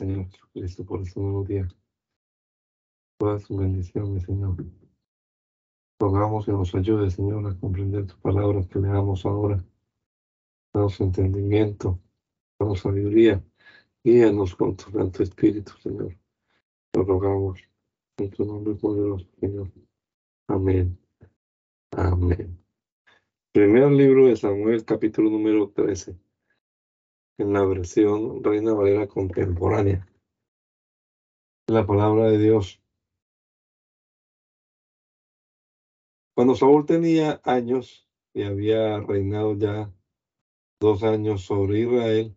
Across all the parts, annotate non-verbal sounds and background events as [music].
Señor Jesucristo, por este nuevo día. Todas sus bendiciones, Señor. Rogamos que nos ayude, Señor, a comprender tus palabras que leamos ahora. Danos entendimiento, danos sabiduría. Guíanos con tu Santo Espíritu, Señor. Lo rogamos en tu nombre poderoso, Señor. Amén. Amén. Primer libro de Samuel, capítulo número 13 en la versión Reina Valera contemporánea. La palabra de Dios. Cuando Saúl tenía años y había reinado ya dos años sobre Israel,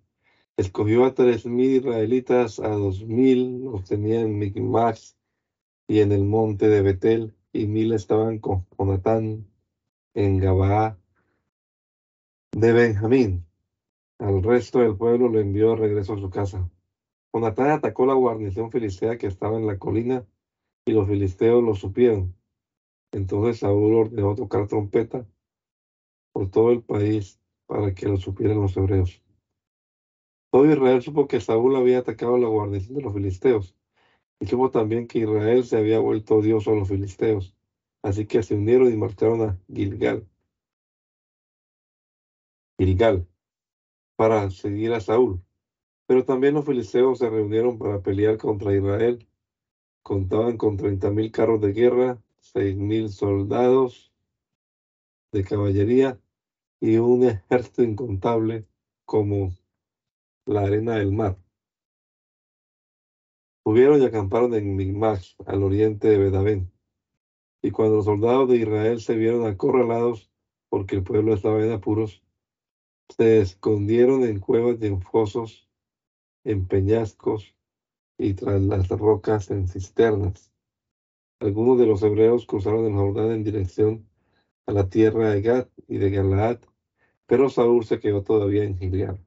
escogió a tres mil israelitas, a dos mil los tenía en Micmax y en el monte de Betel, y mil estaban con Jonatán en Gabaa de Benjamín al resto del pueblo lo envió de regreso a su casa. Jonatán atacó la guarnición filistea que estaba en la colina y los filisteos lo supieron. Entonces Saúl ordenó tocar trompeta por todo el país para que lo supieran los hebreos. Todo Israel supo que Saúl había atacado la guarnición de los filisteos y supo también que Israel se había vuelto odioso a los filisteos. Así que se unieron y marcharon a Gilgal. Gilgal para seguir a Saúl. Pero también los filisteos se reunieron para pelear contra Israel. Contaban con treinta mil carros de guerra, seis mil soldados de caballería y un ejército incontable como la arena del mar. Subieron y acamparon en Migmash, al oriente de Bedabén. Y cuando los soldados de Israel se vieron acorralados porque el pueblo estaba en apuros, se escondieron en cuevas y en fosos, en peñascos y tras las rocas en cisternas. Algunos de los hebreos cruzaron el Jordán en dirección a la tierra de Gad y de Galaad, pero Saúl se quedó todavía en Gilead.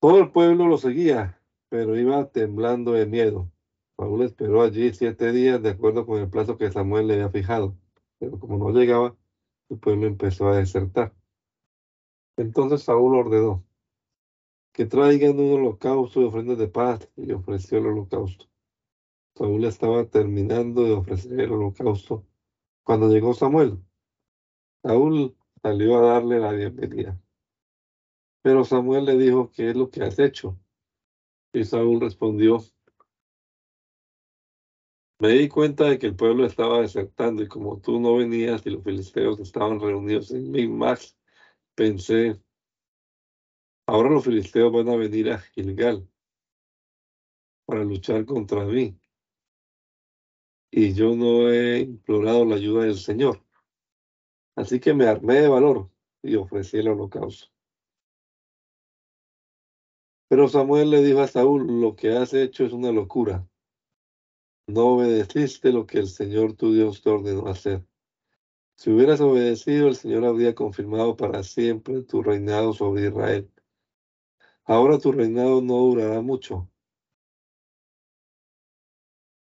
Todo el pueblo lo seguía, pero iba temblando de miedo. Saúl esperó allí siete días de acuerdo con el plazo que Samuel le había fijado, pero como no llegaba, el pueblo empezó a desertar. Entonces Saúl ordenó que traigan un holocausto y ofrendas de paz y ofreció el holocausto. Saúl estaba terminando de ofrecer el holocausto cuando llegó Samuel. Saúl salió a darle la bienvenida. Pero Samuel le dijo, ¿qué es lo que has hecho? Y Saúl respondió, me di cuenta de que el pueblo estaba desertando y como tú no venías y los filisteos estaban reunidos en Migmax, pensé, ahora los filisteos van a venir a Gilgal para luchar contra mí. Y yo no he implorado la ayuda del Señor. Así que me armé de valor y ofrecí el holocausto. Pero Samuel le dijo a Saúl, lo que has hecho es una locura. No obedeciste lo que el Señor tu Dios te ordenó hacer. Si hubieras obedecido, el Señor habría confirmado para siempre tu reinado sobre Israel. Ahora tu reinado no durará mucho.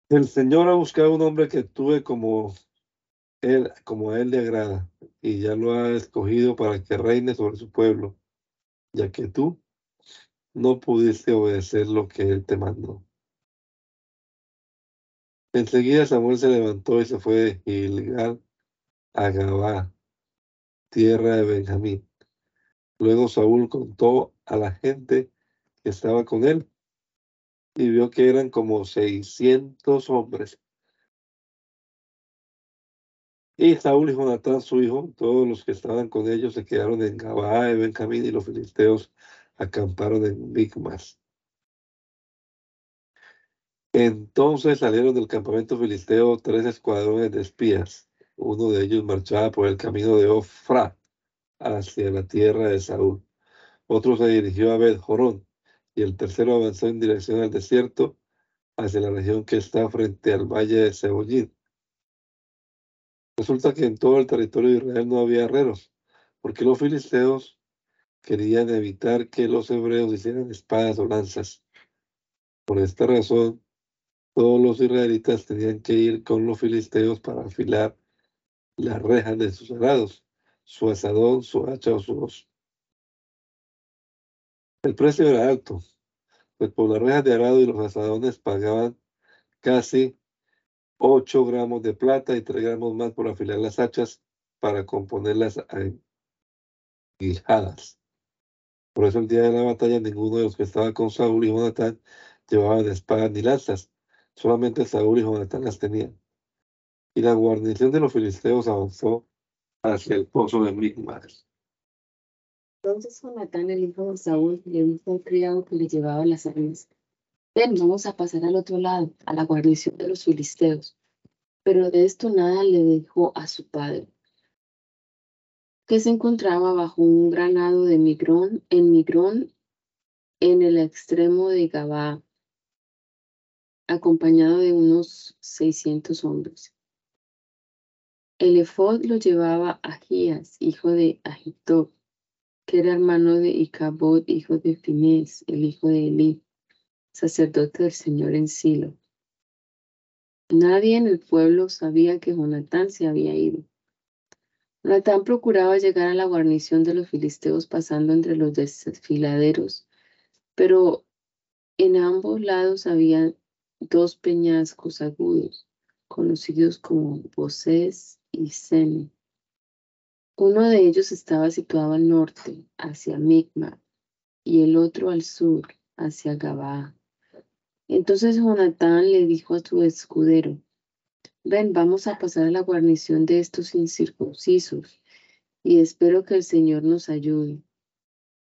El Señor ha buscado un hombre que actúe como él, como a él le agrada, y ya lo ha escogido para que reine sobre su pueblo, ya que tú no pudiste obedecer lo que él te mandó. Enseguida Samuel se levantó y se fue de Gilgal a Gabá, tierra de Benjamín. Luego Saúl contó a la gente que estaba con él y vio que eran como seiscientos hombres. Y Saúl y Jonatán, su hijo, todos los que estaban con ellos se quedaron en Gabá de Benjamín y los filisteos acamparon en Micmas. Entonces salieron del campamento filisteo tres escuadrones de espías uno de ellos marchaba por el camino de Ofra hacia la tierra de Saúl. Otro se dirigió a Bet Jorón y el tercero avanzó en dirección al desierto hacia la región que está frente al valle de Sebollín. Resulta que en todo el territorio de Israel no había herreros, porque los filisteos querían evitar que los hebreos hicieran espadas o lanzas. Por esta razón, todos los israelitas tenían que ir con los filisteos para afilar las rejas de sus arados, su asadón, su hacha o su hoz. El precio era alto. pues por las rejas de arado y los asadones pagaban casi 8 gramos de plata y 3 gramos más por afilar las hachas para componerlas guijadas. Por eso el día de la batalla ninguno de los que estaban con Saúl y Jonatán llevaban espadas ni lanzas, solamente Saúl y Jonatán las tenían. Y la guarnición de los filisteos avanzó hacia el pozo de Migmas. Entonces Jonatán, el hijo de Saúl, le dijo al criado que le llevaba las armas, ven, vamos a pasar al otro lado, a la guarnición de los filisteos. Pero de esto nada le dijo a su padre, que se encontraba bajo un granado de Migrón, en Migrón, en el extremo de Gabá, acompañado de unos 600 hombres. El efod lo llevaba Agías, hijo de Ahitob, que era hermano de Icabod, hijo de Finés, el hijo de Elí, sacerdote del Señor en Silo. Nadie en el pueblo sabía que Jonatán se había ido. Jonatán procuraba llegar a la guarnición de los filisteos pasando entre los desfiladeros, pero en ambos lados había dos peñascos agudos, conocidos como Bosés y Sene. Uno de ellos estaba situado al norte, hacia Migma, y el otro al sur, hacia Gabá. Entonces Jonatán le dijo a su escudero, ven, vamos a pasar a la guarnición de estos incircuncisos, y espero que el Señor nos ayude.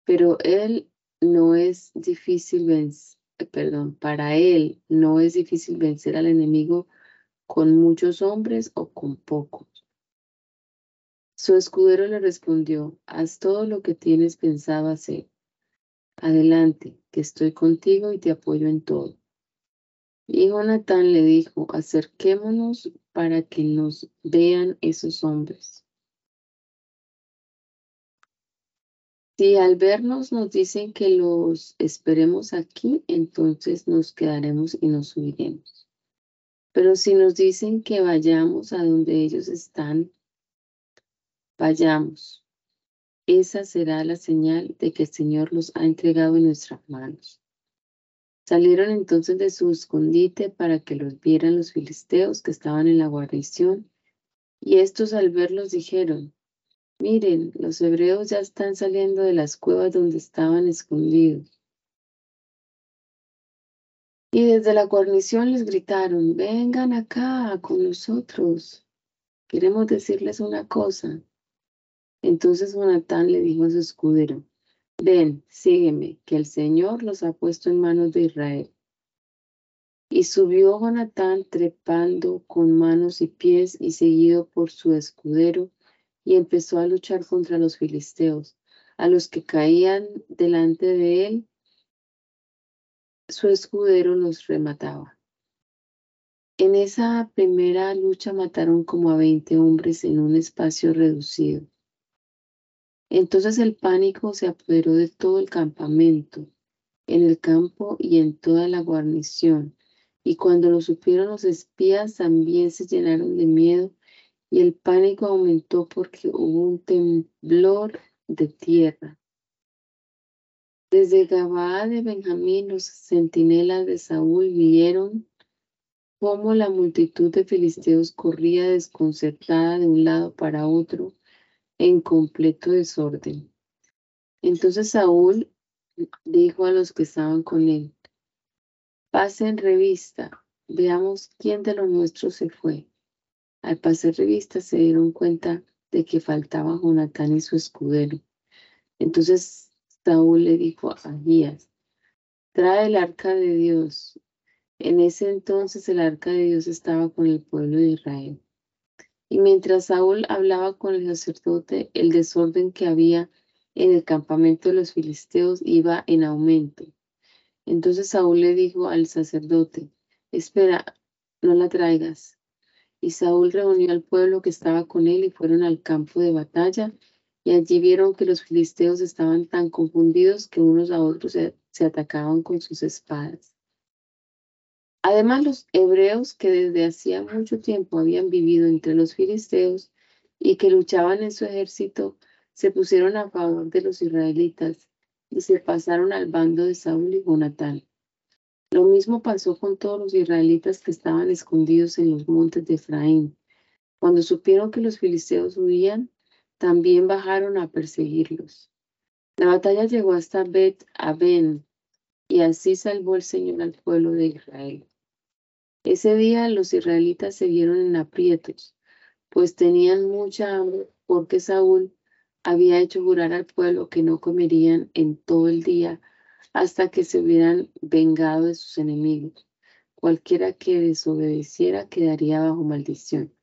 Pero él no es difícil vencer, perdón, para él no es difícil vencer al enemigo con muchos hombres o con pocos. Su escudero le respondió, haz todo lo que tienes pensado hacer. Adelante, que estoy contigo y te apoyo en todo. Y Jonatán le dijo, acerquémonos para que nos vean esos hombres. Si al vernos nos dicen que los esperemos aquí, entonces nos quedaremos y nos subiremos. Pero si nos dicen que vayamos a donde ellos están, Vayamos. Esa será la señal de que el Señor los ha entregado en nuestras manos. Salieron entonces de su escondite para que los vieran los filisteos que estaban en la guarnición, y estos al verlos dijeron, miren, los hebreos ya están saliendo de las cuevas donde estaban escondidos. Y desde la guarnición les gritaron, vengan acá con nosotros. Queremos decirles una cosa. Entonces Jonatán le dijo a su escudero, ven, sígueme, que el Señor los ha puesto en manos de Israel. Y subió Jonatán trepando con manos y pies y seguido por su escudero, y empezó a luchar contra los filisteos, a los que caían delante de él, su escudero los remataba. En esa primera lucha mataron como a veinte hombres en un espacio reducido. Entonces el pánico se apoderó de todo el campamento, en el campo y en toda la guarnición. Y cuando lo supieron los espías también se llenaron de miedo y el pánico aumentó porque hubo un temblor de tierra. Desde Gabaa de Benjamín los centinelas de Saúl vieron cómo la multitud de filisteos corría desconcertada de un lado para otro en completo desorden. Entonces Saúl dijo a los que estaban con él, pasen revista, veamos quién de los nuestros se fue. Al pasar revista se dieron cuenta de que faltaba Jonatán y su escudero. Entonces Saúl le dijo a Agías, trae el arca de Dios. En ese entonces el arca de Dios estaba con el pueblo de Israel. Y mientras Saúl hablaba con el sacerdote, el desorden que había en el campamento de los filisteos iba en aumento. Entonces Saúl le dijo al sacerdote, espera, no la traigas. Y Saúl reunió al pueblo que estaba con él y fueron al campo de batalla. Y allí vieron que los filisteos estaban tan confundidos que unos a otros se, atacaban con sus espadas. Además, los hebreos que desde hacía mucho tiempo habían vivido entre los filisteos y que luchaban en su ejército, se pusieron a favor de los israelitas y se pasaron al bando de Saúl y Jonatán. Lo mismo pasó con todos los israelitas que estaban escondidos en los montes de Efraín. Cuando supieron que los filisteos huían, también bajaron a perseguirlos. La batalla llegó hasta Bet Aben, y así salvó el Señor al pueblo de Israel. Ese día los israelitas se vieron en aprietos, pues tenían mucha hambre porque Saúl había hecho jurar al pueblo que no comerían en todo el día hasta que se hubieran vengado de sus enemigos. Cualquiera que desobedeciera quedaría bajo maldición.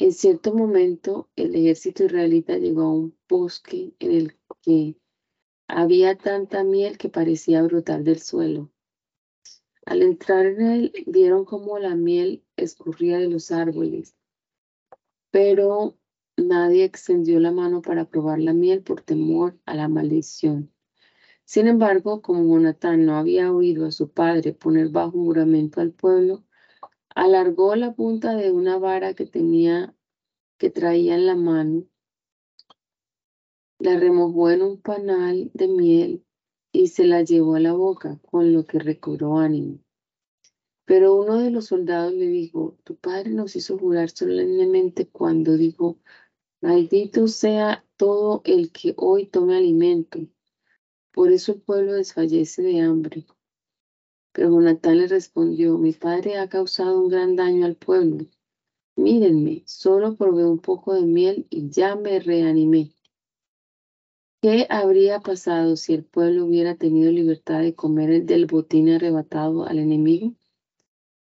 En cierto momento, el ejército israelita llegó a un bosque en el que había tanta miel que parecía brotar del suelo. Al entrar en él, vieron cómo la miel escurría de los árboles, pero nadie extendió la mano para probar la miel por temor a la maldición. Sin embargo, como Jonatán no había oído a su padre poner bajo juramento al pueblo, alargó la punta de una vara que tenía que traía en la mano, la remojó en un panal de miel y se la llevó a la boca, con lo que recobró ánimo. Pero uno de los soldados le dijo, tu padre nos hizo jurar solemnemente cuando dijo, maldito sea todo el que hoy tome alimento. Por eso el pueblo desfallece de hambre. Pero Jonatán le respondió, mi padre ha causado un gran daño al pueblo. Mírenme, solo probé un poco de miel y ya me reanimé. ¿Qué habría pasado si el pueblo hubiera tenido libertad de comer el del botín arrebatado al enemigo?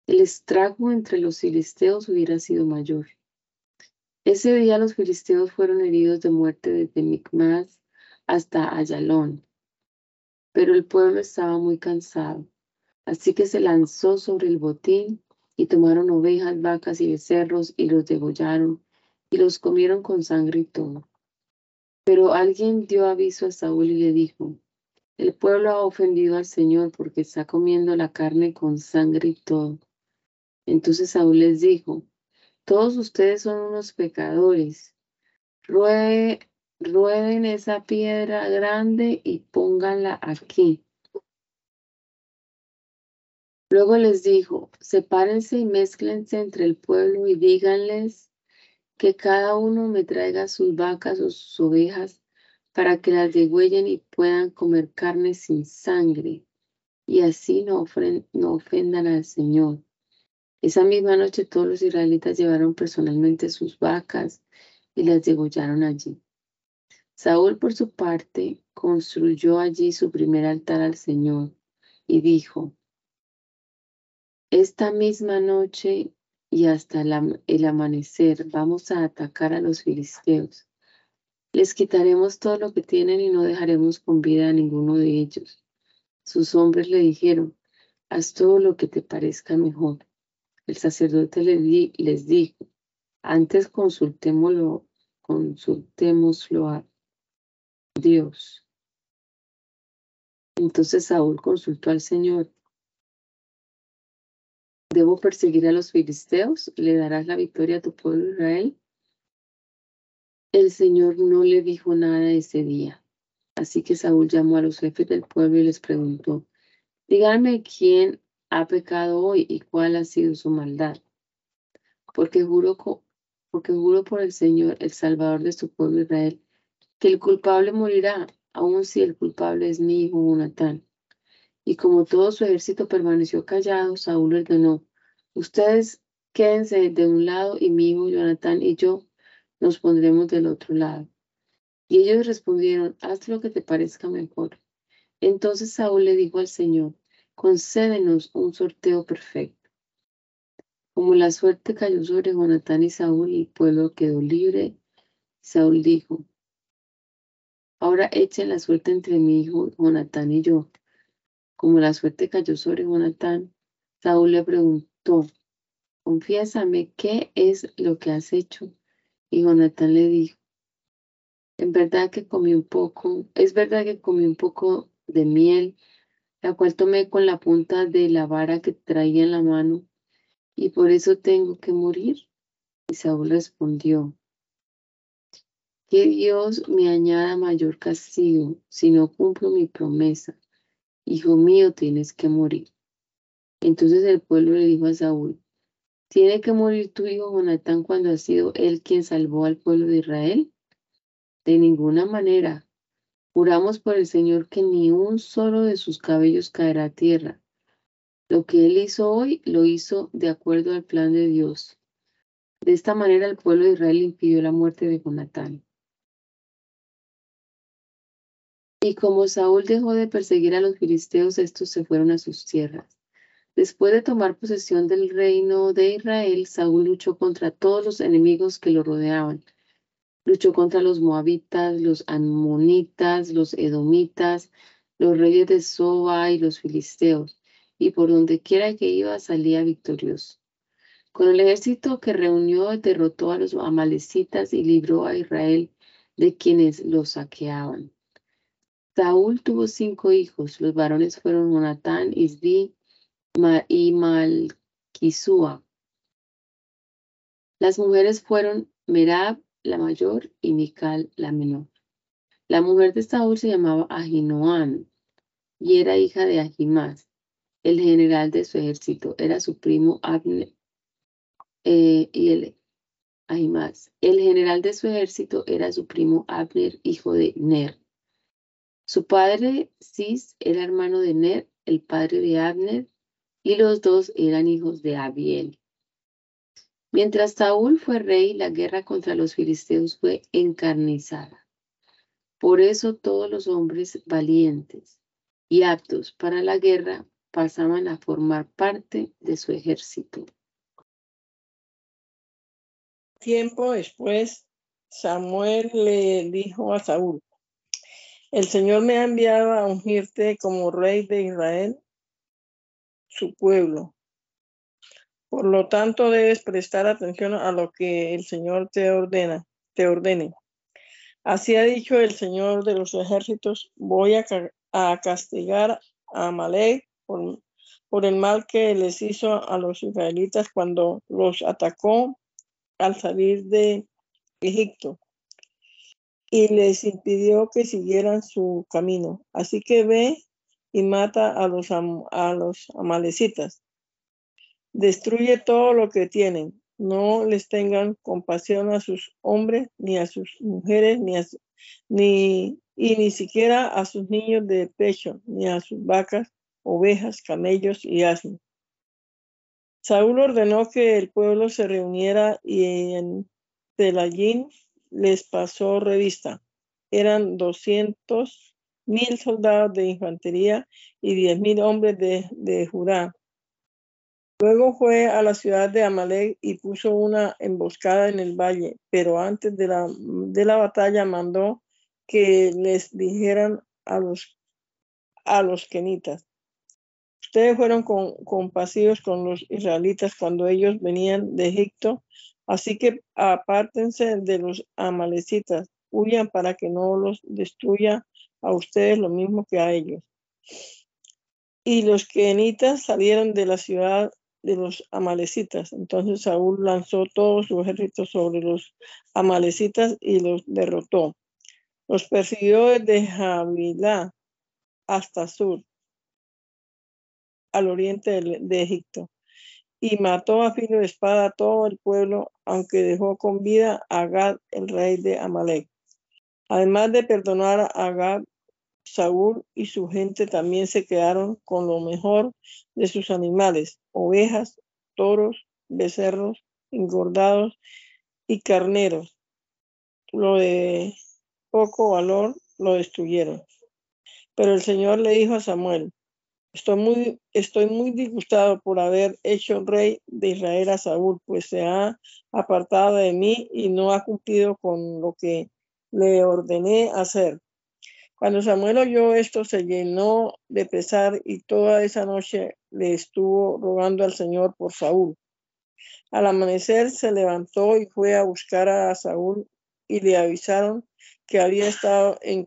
El estrago entre los filisteos hubiera sido mayor. Ese día los filisteos fueron heridos de muerte desde Micmas hasta Ayalón, pero el pueblo estaba muy cansado, así que se lanzó sobre el botín y tomaron ovejas, vacas y becerros y los degollaron y los comieron con sangre y todo. Pero alguien dio aviso a Saúl y le dijo, el pueblo ha ofendido al Señor porque está comiendo la carne con sangre y todo. Entonces Saúl les dijo, todos ustedes son unos pecadores. rueden esa piedra grande y pónganla aquí. Luego les dijo, sepárense y mézclense entre el pueblo y díganles que cada uno me traiga sus vacas o sus ovejas para que las degüellen y puedan comer carne sin sangre, y así no, no ofendan al Señor. Esa misma noche todos los israelitas llevaron personalmente sus vacas y las degollaron allí. Saúl, por su parte, construyó allí su primer altar al Señor y dijo, esta misma noche y hasta el amanecer vamos a atacar a los filisteos. Les quitaremos todo lo que tienen y no dejaremos con vida a ninguno de ellos. Sus hombres le dijeron, haz todo lo que te parezca mejor. El sacerdote les, dijo, antes consultémoslo, consultémoslo a Dios. Entonces Saúl consultó al Señor ¿Debo perseguir a los filisteos? ¿Le darás la victoria a tu pueblo Israel? El Señor no le dijo nada ese día. Así que Saúl llamó a los jefes del pueblo y les preguntó, díganme quién ha pecado hoy y cuál ha sido su maldad. Porque juro, porque juro por el Señor, el Salvador de su pueblo Israel, que el culpable morirá, aun si el culpable es mi hijo Jonatán. Y como todo su ejército permaneció callado, Saúl ordenó, ustedes quédense de un lado y mi hijo Jonatán y yo nos pondremos del otro lado. Y ellos respondieron, haz lo que te parezca mejor. Entonces Saúl le dijo al Señor, concédenos un sorteo perfecto. Como la suerte cayó sobre Jonatán y Saúl, el pueblo quedó libre. Saúl dijo, ahora echen la suerte entre mi hijo Jonatán y yo. Como la suerte cayó sobre Jonatán, Saúl le preguntó, confiésame, ¿qué es lo que has hecho? Y Jonatán le dijo, en verdad que comí un poco, es verdad que comí un poco de miel, la cual tomé con la punta de la vara que traía en la mano, y por eso tengo que morir. Y Saúl respondió, que Dios me añada mayor castigo si no cumplo mi promesa. Hijo mío, tienes que morir. Entonces el pueblo le dijo a Saúl, ¿tiene que morir tu hijo Jonatán cuando ha sido él quien salvó al pueblo de Israel? De ninguna manera. Juramos por el Señor que ni un solo de sus cabellos caerá a tierra. Lo que él hizo hoy lo hizo de acuerdo al plan de Dios. De esta manera el pueblo de Israel impidió la muerte de Jonatán. Y como Saúl dejó de perseguir a los filisteos, estos se fueron a sus tierras. Después de tomar posesión del reino de Israel, Saúl luchó contra todos los enemigos que lo rodeaban. Luchó contra los moabitas, los amonitas, los edomitas, los reyes de Soba y los filisteos, y por donde quiera que iba salía victorioso. Con el ejército que reunió derrotó a los amalecitas y libró a Israel de quienes los saqueaban. Saúl tuvo cinco hijos. Los varones fueron Jonatán, Isbi y Malquisúa. Las mujeres fueron Merab, la mayor, y Mical, la menor. La mujer de Saúl se llamaba Ahinoam y era hija de Ahimás, el general de su ejército. Era su primo Abner eh, y el. El general de su ejército era su primo Abner, hijo de Ner. Su padre, Cis, era hermano de Ner, el padre de Abner, y los dos eran hijos de Abiel. Mientras Saúl fue rey, la guerra contra los filisteos fue encarnizada. Por eso todos los hombres valientes y aptos para la guerra pasaban a formar parte de su ejército. Tiempo después, Samuel le dijo a Saúl, el Señor me ha enviado a ungirte como rey de Israel, su pueblo. Por lo tanto, debes prestar atención a lo que el Señor te ordena, te ordene. Así ha dicho el Señor de los ejércitos, voy a, castigar a Amalek por, por el mal que les hizo a los israelitas cuando los atacó al salir de Egipto y les impidió que siguieran su camino. Así que ve y mata a los, a los amalecitas. Destruye todo lo que tienen. No les tengan compasión a sus hombres, ni a sus mujeres, ni, ni y ni siquiera a sus niños de pecho, ni a sus vacas, ovejas, camellos y asnos. Saúl ordenó que el pueblo se reuniera y en Telayín les pasó revista. Eran doscientos mil soldados de infantería y diez mil hombres de, Judá. Luego fue a la ciudad de Amalek y puso una emboscada en el valle, pero antes de la, de la batalla mandó que les dijeran a los, a los kenitas, ustedes fueron compasivos con los israelitas cuando ellos venían de Egipto Así que apártense de los amalecitas, huyan para que no los destruya a ustedes lo mismo que a ellos. Y los quenitas salieron de la ciudad de los amalecitas. Entonces Saúl lanzó todo su ejército sobre los amalecitas y los derrotó. Los persiguió desde Javilá hasta sur, al oriente de Egipto y mató a filo de espada a todo el pueblo, aunque dejó con vida a Gad, el rey de Amalek. Además de perdonar a Gad, Saúl y su gente también se quedaron con lo mejor de sus animales, ovejas, toros, becerros, engordados y carneros. Lo de poco valor lo destruyeron. Pero el Señor le dijo a Samuel, Estoy muy, estoy muy disgustado por haber hecho rey de Israel a Saúl, pues se ha apartado de mí y no ha cumplido con lo que le ordené hacer. Cuando Samuel oyó esto, se llenó de pesar y toda esa noche le estuvo rogando al Señor por Saúl. Al amanecer se levantó y fue a buscar a Saúl y le avisaron que había estado en,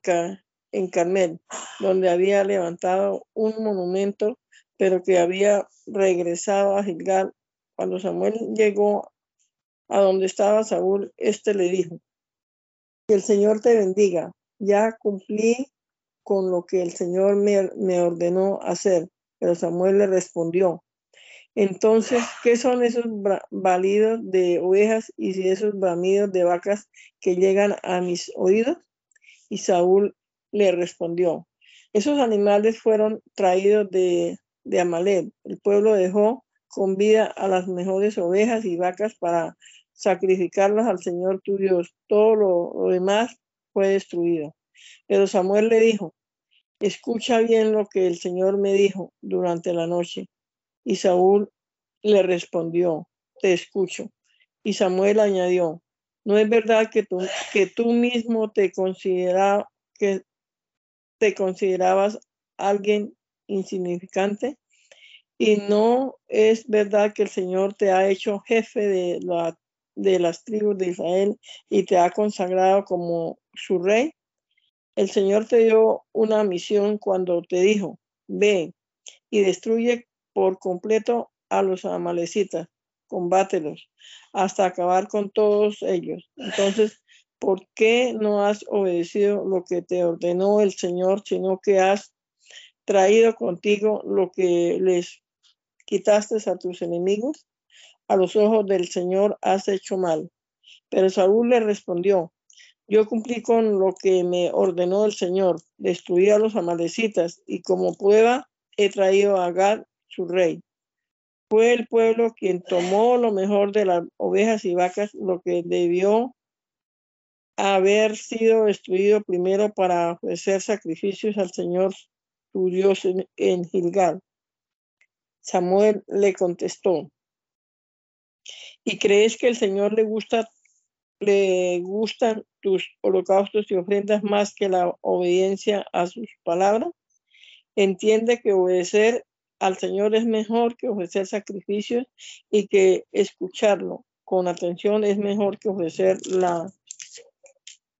en Carmel, donde había levantado un monumento, pero que había regresado a Gilgal. Cuando Samuel llegó a donde estaba Saúl, éste le dijo, Que el Señor te bendiga. Ya cumplí con lo que el Señor me, ordenó hacer. Pero Samuel le respondió, entonces, ¿qué son esos balidos de ovejas y esos bramidos de vacas que llegan a mis oídos? Y Saúl le respondió, esos animales fueron traídos de, de Amalek. El pueblo dejó con vida a las mejores ovejas y vacas para sacrificarlas al Señor tu Dios. Todo lo demás fue destruido. Pero Samuel le dijo, escucha bien lo que el Señor me dijo durante la noche. Y Saúl le respondió, te escucho. Y Samuel añadió, ¿no es verdad que tú, que tú mismo te, considera, que te considerabas alguien insignificante? Y no es verdad que el Señor te ha hecho jefe de, la, de las tribus de Israel y te ha consagrado como su rey. El Señor te dio una misión cuando te dijo, ve y destruye por completo a los amalecitas, combátelos hasta acabar con todos ellos. Entonces, ¿por qué no has obedecido lo que te ordenó el Señor, sino que has traído contigo lo que les quitaste a tus enemigos? A los ojos del Señor has hecho mal. Pero Saúl le respondió, yo cumplí con lo que me ordenó el Señor, destruí a los amalecitas y como prueba he traído a Gad, su rey. Fue el pueblo quien tomó lo mejor de las ovejas y vacas, lo que debió haber sido destruido primero para ofrecer sacrificios al Señor su Dios en, Gilgal. Samuel le contestó, ¿y crees que el Señor le gusta le gustan tus holocaustos y ofrendas más que la obediencia a sus palabras. Entiende que obedecer al Señor es mejor que ofrecer sacrificios y que escucharlo con atención es mejor que ofrecer la,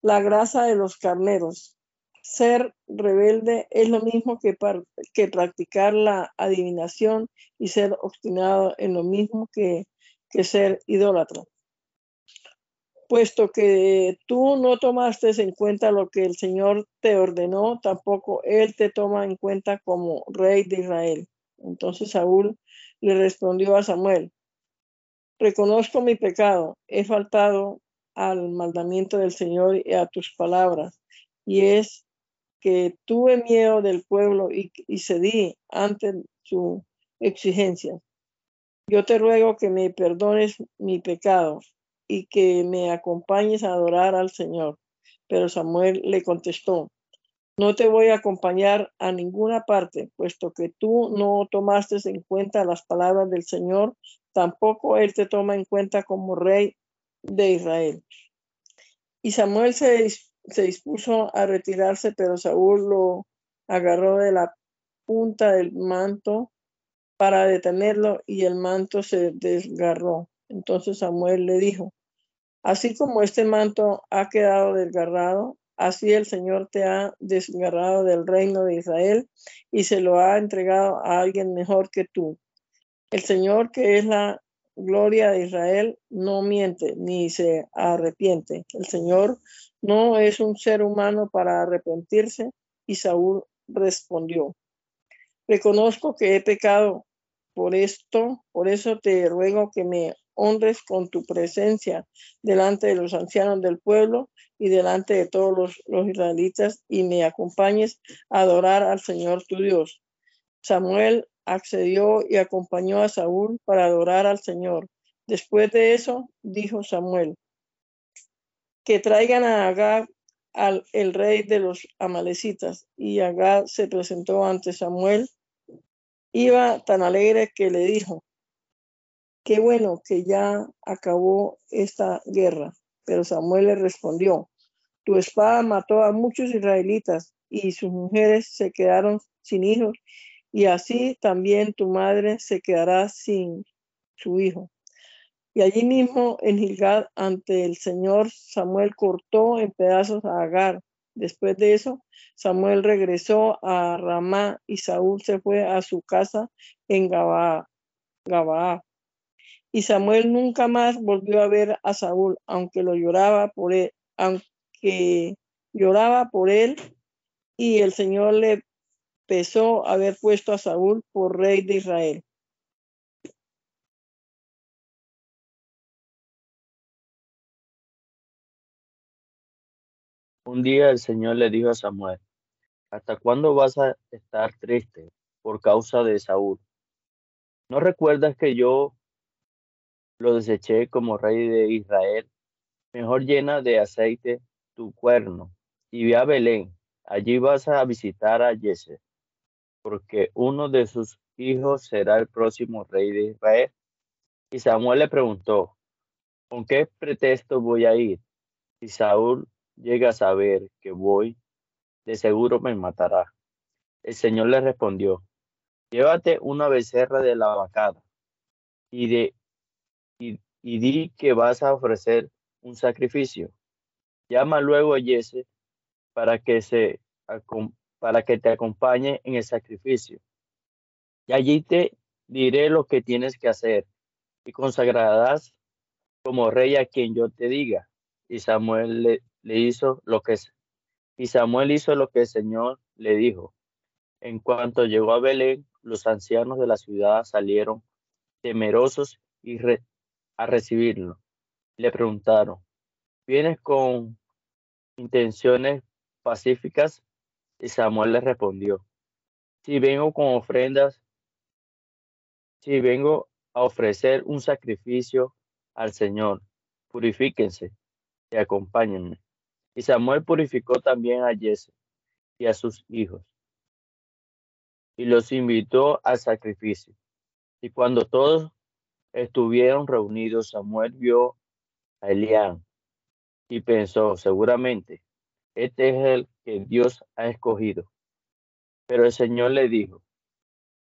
la grasa de los carneros. Ser rebelde es lo mismo que, que practicar la adivinación y ser obstinado en lo mismo que, que ser idólatra puesto que tú no tomaste en cuenta lo que el Señor te ordenó, tampoco Él te toma en cuenta como rey de Israel. Entonces Saúl le respondió a Samuel, reconozco mi pecado, he faltado al mandamiento del Señor y a tus palabras, y es que tuve miedo del pueblo y, cedí ante su exigencia. Yo te ruego que me perdones mi pecado y que me acompañes a adorar al Señor. Pero Samuel le contestó, no te voy a acompañar a ninguna parte, puesto que tú no tomaste en cuenta las palabras del Señor, tampoco Él te toma en cuenta como rey de Israel. Y Samuel se, se dispuso a retirarse, pero Saúl lo agarró de la punta del manto para detenerlo y el manto se desgarró. Entonces Samuel le dijo, Así como este manto ha quedado desgarrado, así el Señor te ha desgarrado del reino de Israel y se lo ha entregado a alguien mejor que tú. El Señor, que es la gloria de Israel, no miente ni se arrepiente. El Señor no es un ser humano para arrepentirse. Y Saúl respondió, reconozco que he pecado. Por esto, por eso te ruego que me honres con tu presencia delante de los ancianos del pueblo y delante de todos los, israelitas y me acompañes a adorar al Señor tu Dios. Samuel accedió y acompañó a Saúl para adorar al Señor. Después de eso, dijo Samuel, que traigan a Agag al el rey de los amalecitas. Y Agag se presentó ante Samuel. Iba tan alegre que le dijo, qué bueno que ya acabó esta guerra. Pero Samuel le respondió, tu espada mató a muchos israelitas y sus mujeres se quedaron sin hijos y así también tu madre se quedará sin su hijo. Y allí mismo en Gilgad ante el Señor Samuel cortó en pedazos a Agar. Después de eso, Samuel regresó a Ramá y Saúl se fue a su casa en Gabaa. Y Samuel nunca más volvió a ver a Saúl, aunque lo lloraba por él, aunque que lloraba por él y el Señor le pesó haber puesto a Saúl por rey de Israel. Un día el Señor le dijo a Samuel, ¿hasta cuándo vas a estar triste por causa de Saúl? ¿No recuerdas que yo lo deseché como rey de Israel? Mejor llena de aceite tu cuerno y ve a Belén. Allí vas a visitar a Jesse, porque uno de sus hijos será el próximo rey de Israel. Y Samuel le preguntó, ¿con qué pretexto voy a ir? Si Saúl llega a saber que voy, de seguro me matará. El Señor le respondió, llévate una becerra de la vacada y, de, y, di que vas a ofrecer un sacrificio. Llama luego a Jesse para que, se, para que te acompañe en el sacrificio. Y allí te diré lo que tienes que hacer y consagrarás como rey a quien yo te diga. Y Samuel le, hizo lo que y Samuel hizo lo que el Señor le dijo. En cuanto llegó a Belén, los ancianos de la ciudad salieron temerosos y a recibirlo. Le preguntaron, ¿vienes con intenciones pacíficas? Y Samuel le respondió, si vengo con ofrendas, si vengo a ofrecer un sacrificio al Señor, purifíquense y acompáñenme. Y Samuel purificó también a Jesse y a sus hijos y los invitó al sacrificio. Y cuando todos estuvieron reunidos, Samuel vio a Elián y pensó, seguramente, este es el Dios ha escogido. Pero el Señor le dijo,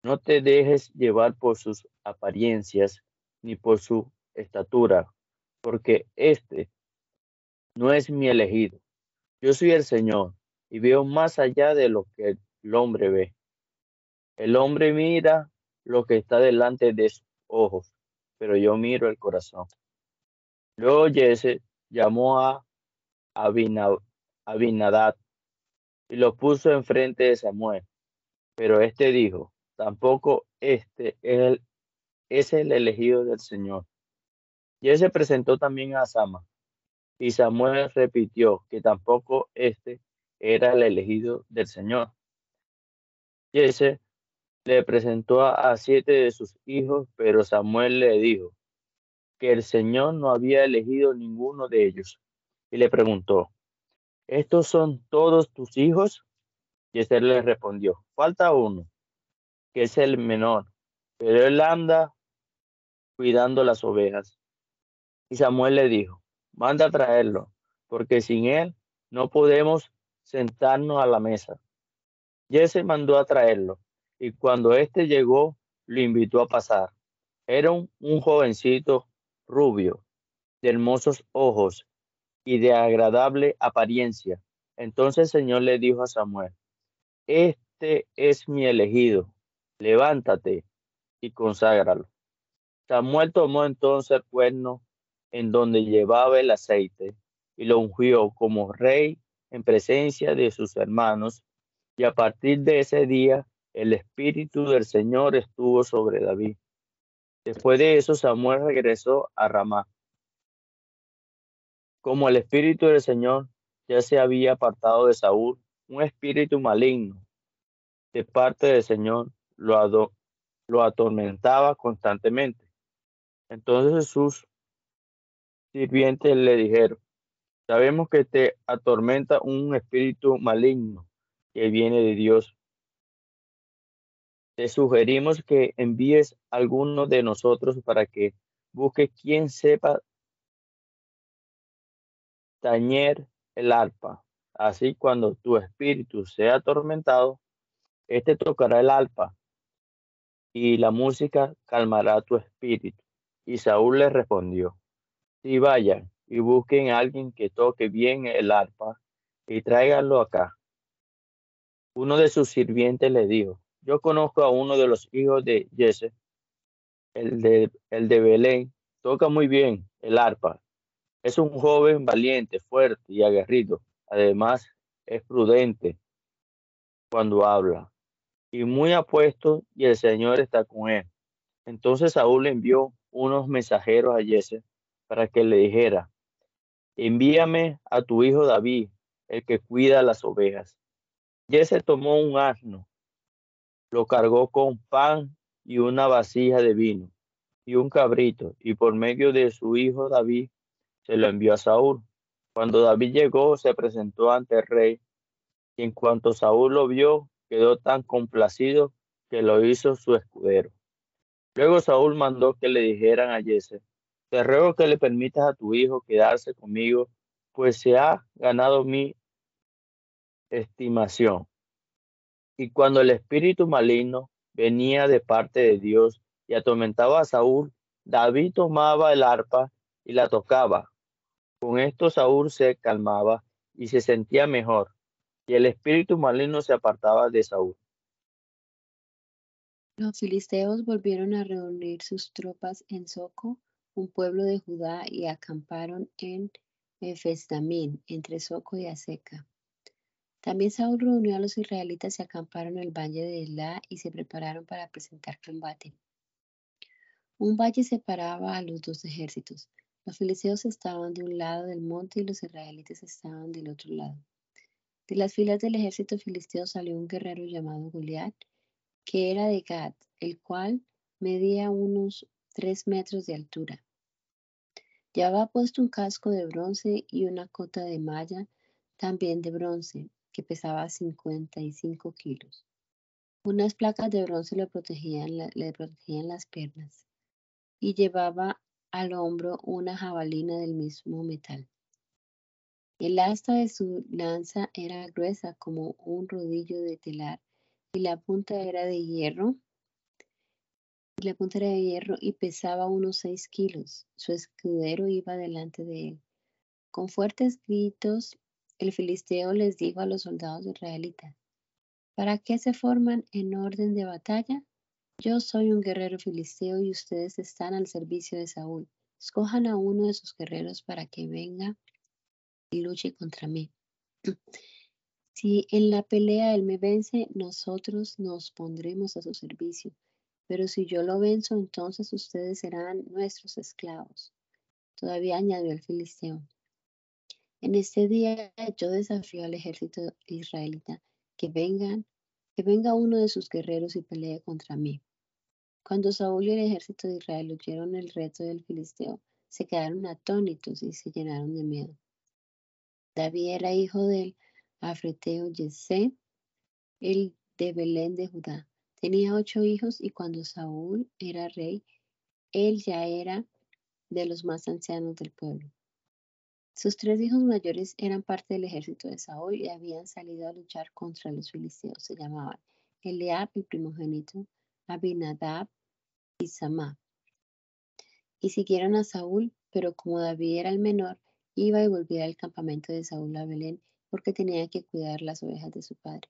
no te dejes llevar por sus apariencias ni por su estatura, porque este no es mi elegido. Yo soy el Señor y veo más allá de lo que el hombre ve. El hombre mira lo que está delante de sus ojos, pero yo miro el corazón. Luego Jesse llamó a Abinadad y lo puso enfrente de Samuel. Pero este dijo, tampoco este es el, es el elegido del Señor. Jesse presentó también a Sama y Samuel repitió que tampoco este era el elegido del Señor. Jesse le presentó a, siete de sus hijos, pero Samuel le dijo que el Señor no había elegido ninguno de ellos. Y le preguntó, ¿estos son todos tus hijos? Jesse le respondió, falta uno, que es el menor, pero él anda cuidando las ovejas. Y Samuel le dijo, manda a traerlo, porque sin él no podemos sentarnos a la mesa. Jesse mandó a traerlo, y cuando éste llegó, lo invitó a pasar. Era un, un jovencito rubio, de hermosos ojos y de agradable apariencia. Entonces el Señor le dijo a Samuel, este es mi elegido, levántate y conságralo. Samuel tomó entonces el cuerno en donde llevaba el aceite y lo ungió como rey en presencia de sus hermanos. Y a partir de ese día el Espíritu del Señor estuvo sobre David. Después de eso Samuel regresó a Ramá. Como el Espíritu del Señor ya se había apartado de Saúl, un espíritu maligno de parte del Señor lo, lo atormentaba constantemente. Entonces Jesús sirvientes le dijeron, sabemos que te atormenta un espíritu maligno que viene de Dios. Te sugerimos que envíes a alguno de nosotros para que busque quien sepa tañer el arpa. Así cuando tu espíritu sea atormentado, éste tocará el arpa y la música calmará tu espíritu. Y Saúl le respondió, Sí, vayan y busquen a alguien que toque bien el arpa y tráiganlo acá. Uno de sus sirvientes le dijo, yo conozco a uno de los hijos de Jesse, el de, el de Belén, toca muy bien el arpa. Es un joven valiente, fuerte y aguerrido. Además, es prudente cuando habla y muy apuesto y el Señor está con él. Entonces Saúl envió unos mensajeros a Jesse para que le dijera, envíame a tu hijo David, el que cuida las ovejas. Jesse tomó un asno, lo cargó con pan y una vasija de vino y un cabrito, y por medio de su hijo David se lo envió a Saúl. Cuando David llegó, se presentó ante el rey, y en cuanto Saúl lo vio, quedó tan complacido que lo hizo su escudero. Luego Saúl mandó que le dijeran a Jesse, te ruego que le permitas a tu hijo quedarse conmigo, pues se ha ganado mi estimación. Y cuando el espíritu maligno venía de parte de Dios y atormentaba a Saúl, David tomaba el arpa y la tocaba. Con esto Saúl se calmaba y se sentía mejor, y el espíritu maligno se apartaba de Saúl. Los filisteos volvieron a reunir sus tropas en Soco, un pueblo de Judá, y acamparon en Efesdamín, entre Soco y Aseca. También Saúl reunió a los israelitas y acamparon en el valle de Elá y se prepararon para presentar combate. Un valle separaba a los dos ejércitos. Los filisteos estaban de un lado del monte y los israelitas estaban del otro lado. De las filas del ejército filisteo salió un guerrero llamado Goliat, que era de Gad, el cual medía unos tres metros de altura. Llevaba puesto un casco de bronce y una cota de malla, también de bronce, que pesaba 55 kilos. Unas placas de bronce le protegían, le protegían las piernas y llevaba al hombro una jabalina del mismo metal. El asta de su lanza era gruesa como un rodillo de telar y la punta era de hierro. Y la punta era de hierro y pesaba unos seis kilos. Su escudero iba delante de él. Con fuertes gritos el filisteo les dijo a los soldados israelitas, ¿para qué se forman en orden de batalla? Yo soy un guerrero filisteo y ustedes están al servicio de Saúl. Escojan a uno de sus guerreros para que venga y luche contra mí. [clears throat] Si en la pelea él me vence, nosotros nos pondremos a su servicio. Pero si yo lo venzo, entonces ustedes serán nuestros esclavos. Todavía añadió el filisteo. En este día yo desafío al ejército israelita que vengan, que venga uno de sus guerreros y pelee contra mí. Cuando Saúl y el ejército de Israel oyeron el reto del filisteo, se quedaron atónitos y se llenaron de miedo. David era hijo del afreteo Yesé, el de Belén de Judá. Tenía ocho hijos y cuando Saúl era rey, él ya era de los más ancianos del pueblo. Sus tres hijos mayores eran parte del ejército de Saúl y habían salido a luchar contra los filisteos. Se llamaban Eliab, el primogénito, Abinadab y Samá. Y siguieron a Saúl, pero como David era el menor, iba y volvía al campamento de Saúl a Belén porque tenía que cuidar las ovejas de su padre.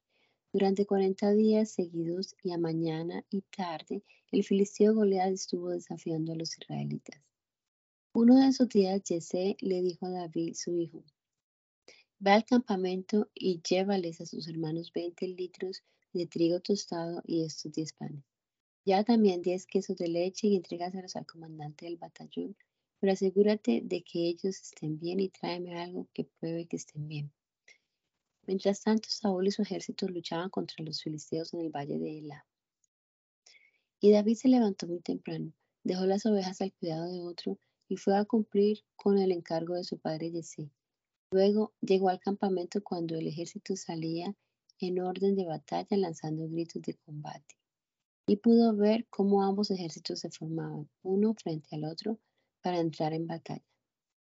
Durante cuarenta días seguidos y a mañana y tarde, el filisteo Goliat estuvo desafiando a los israelitas. Uno de esos días Jesse le dijo a David, su hijo, Ve al campamento y llévales a sus hermanos 20 litros de trigo tostado y estos 10 panes. Ya también 10 quesos de leche y entrégaselos al comandante del batallón, pero asegúrate de que ellos estén bien y tráeme algo que pruebe que estén bien. Mientras tanto, Saúl y su ejército luchaban contra los filisteos en el valle de Ela. Y David se levantó muy temprano, dejó las ovejas al cuidado de otro y fue a cumplir con el encargo de su padre Jesse. Luego llegó al campamento cuando el ejército salía en orden de batalla lanzando gritos de combate. Y pudo ver cómo ambos ejércitos se formaban, uno frente al otro, para entrar en batalla.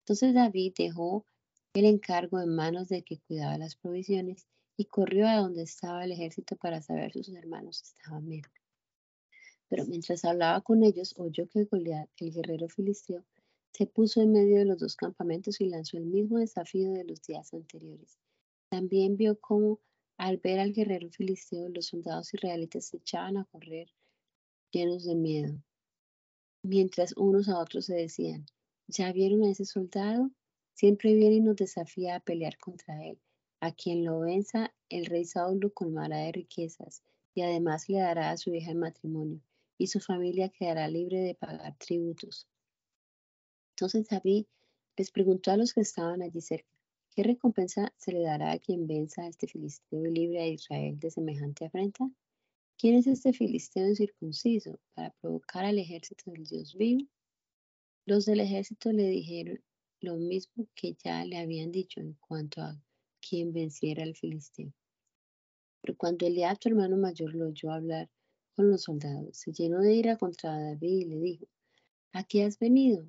Entonces David dejó el encargo en manos de que cuidaba las provisiones y corrió a donde estaba el ejército para saber si sus hermanos estaban bien. Pero mientras hablaba con ellos, oyó que Goliat, el guerrero filisteo, se puso en medio de los dos campamentos y lanzó el mismo desafío de los días anteriores. También vio cómo, al ver al guerrero filisteo, los soldados israelitas se echaban a correr llenos de miedo, mientras unos a otros se decían, ¿ya vieron a ese soldado? siempre viene y nos desafía a pelear contra él. A quien lo venza, el rey Saúl lo colmará de riquezas y además le dará a su hija en matrimonio, y su familia quedará libre de pagar tributos. Entonces David les preguntó a los que estaban allí cerca, ¿qué recompensa se le dará a quien venza a este filisteo y libre a Israel de semejante afrenta? ¿Quién es este filisteo incircunciso para provocar al ejército del Dios vivo? Los del ejército le dijeron lo mismo que ya le habían dicho en cuanto a quien venciera al filisteo. Pero cuando Eliab, su hermano mayor, lo oyó hablar con los soldados, se llenó de ira contra David y le dijo, ¿a qué has venido?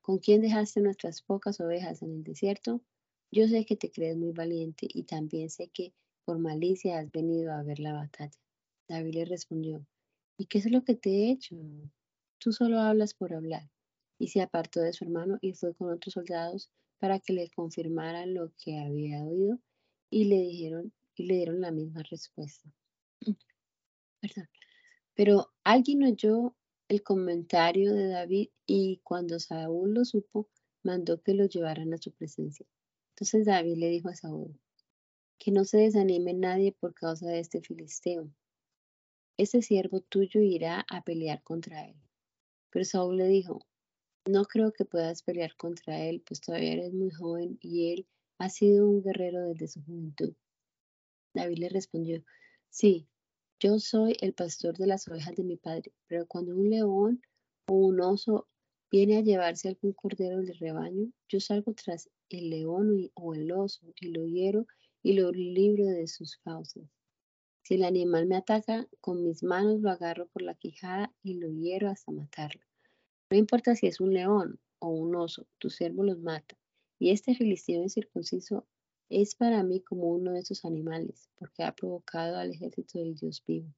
¿Con quién dejaste nuestras pocas ovejas en el desierto? Yo sé que te crees muy valiente y también sé que por malicia has venido a ver la batalla. David le respondió, ¿y qué es lo que te he hecho? Tú solo hablas por hablar. Y se apartó de su hermano y fue con otros soldados para que le confirmaran lo que había oído y le dijeron y le dieron la misma respuesta. [clears throat] Perdón. Pero alguien oyó el comentario de David y cuando Saúl lo supo, mandó que lo llevaran a su presencia. Entonces David le dijo a Saúl, que no se desanime nadie por causa de este filisteo. Ese siervo tuyo irá a pelear contra él. Pero Saúl le dijo, no creo que puedas pelear contra él, pues todavía eres muy joven y él ha sido un guerrero desde su juventud. David le respondió, sí, yo soy el pastor de las ovejas de mi padre, pero cuando un león o un oso viene a llevarse algún cordero del rebaño, yo salgo tras el león o el oso y lo hiero y lo libro de sus fauces. Si el animal me ataca, con mis manos lo agarro por la quijada y lo hiero hasta matarlo. No importa si es un león o un oso, tu siervo los mata. Y este filisteo incircunciso es para mí como uno de esos animales, porque ha provocado al ejército del Dios vivo.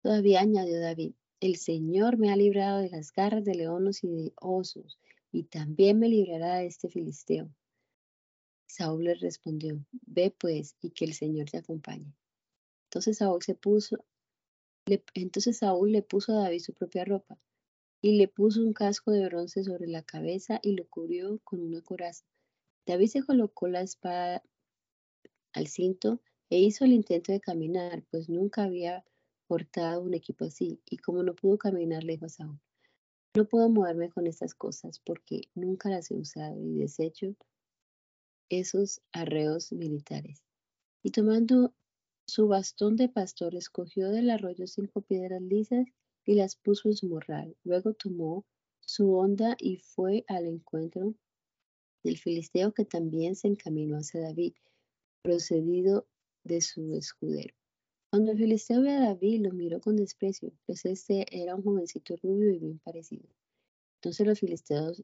Todavía añadió David, el Señor me ha librado de las garras de leones y de osos, y también me librará de este filisteo. Saúl le respondió, ve pues y que el Señor te acompañe. Entonces Saúl se puso, entonces Saúl le puso a David su propia ropa y le puso un casco de bronce sobre la cabeza y lo cubrió con una coraza. David se colocó la espada al cinto e hizo el intento de caminar, pues nunca había portado un equipo así, y como no pudo caminar, le dijo a Saúl, no puedo moverme con estas cosas porque nunca las he usado y desecho esos arreos militares. Y tomando su bastón de pastor, escogió del arroyo cinco piedras lisas y las puso en su morral. Luego tomó su onda y fue al encuentro del filisteo que también se encaminó hacia David, procedido de su escudero. Cuando el filisteo ve a David, lo miró con desprecio, pues este era un jovencito rubio y bien parecido. Entonces los filisteos,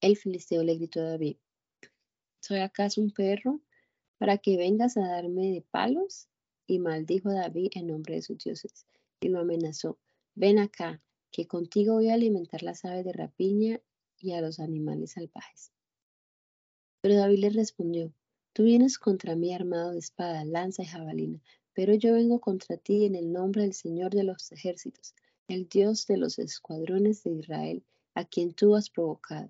el filisteo le gritó a David, ¿soy acaso un perro para que vengas a darme de palos? Y maldijo a David en nombre de sus dioses y lo amenazó, ven acá, que contigo voy a alimentar las aves de rapiña y a los animales salvajes. Pero David le respondió, tú vienes contra mí armado de espada, lanza y jabalina, pero yo vengo contra ti en el nombre del Señor de los ejércitos, el Dios de los escuadrones de Israel, a quien tú has provocado.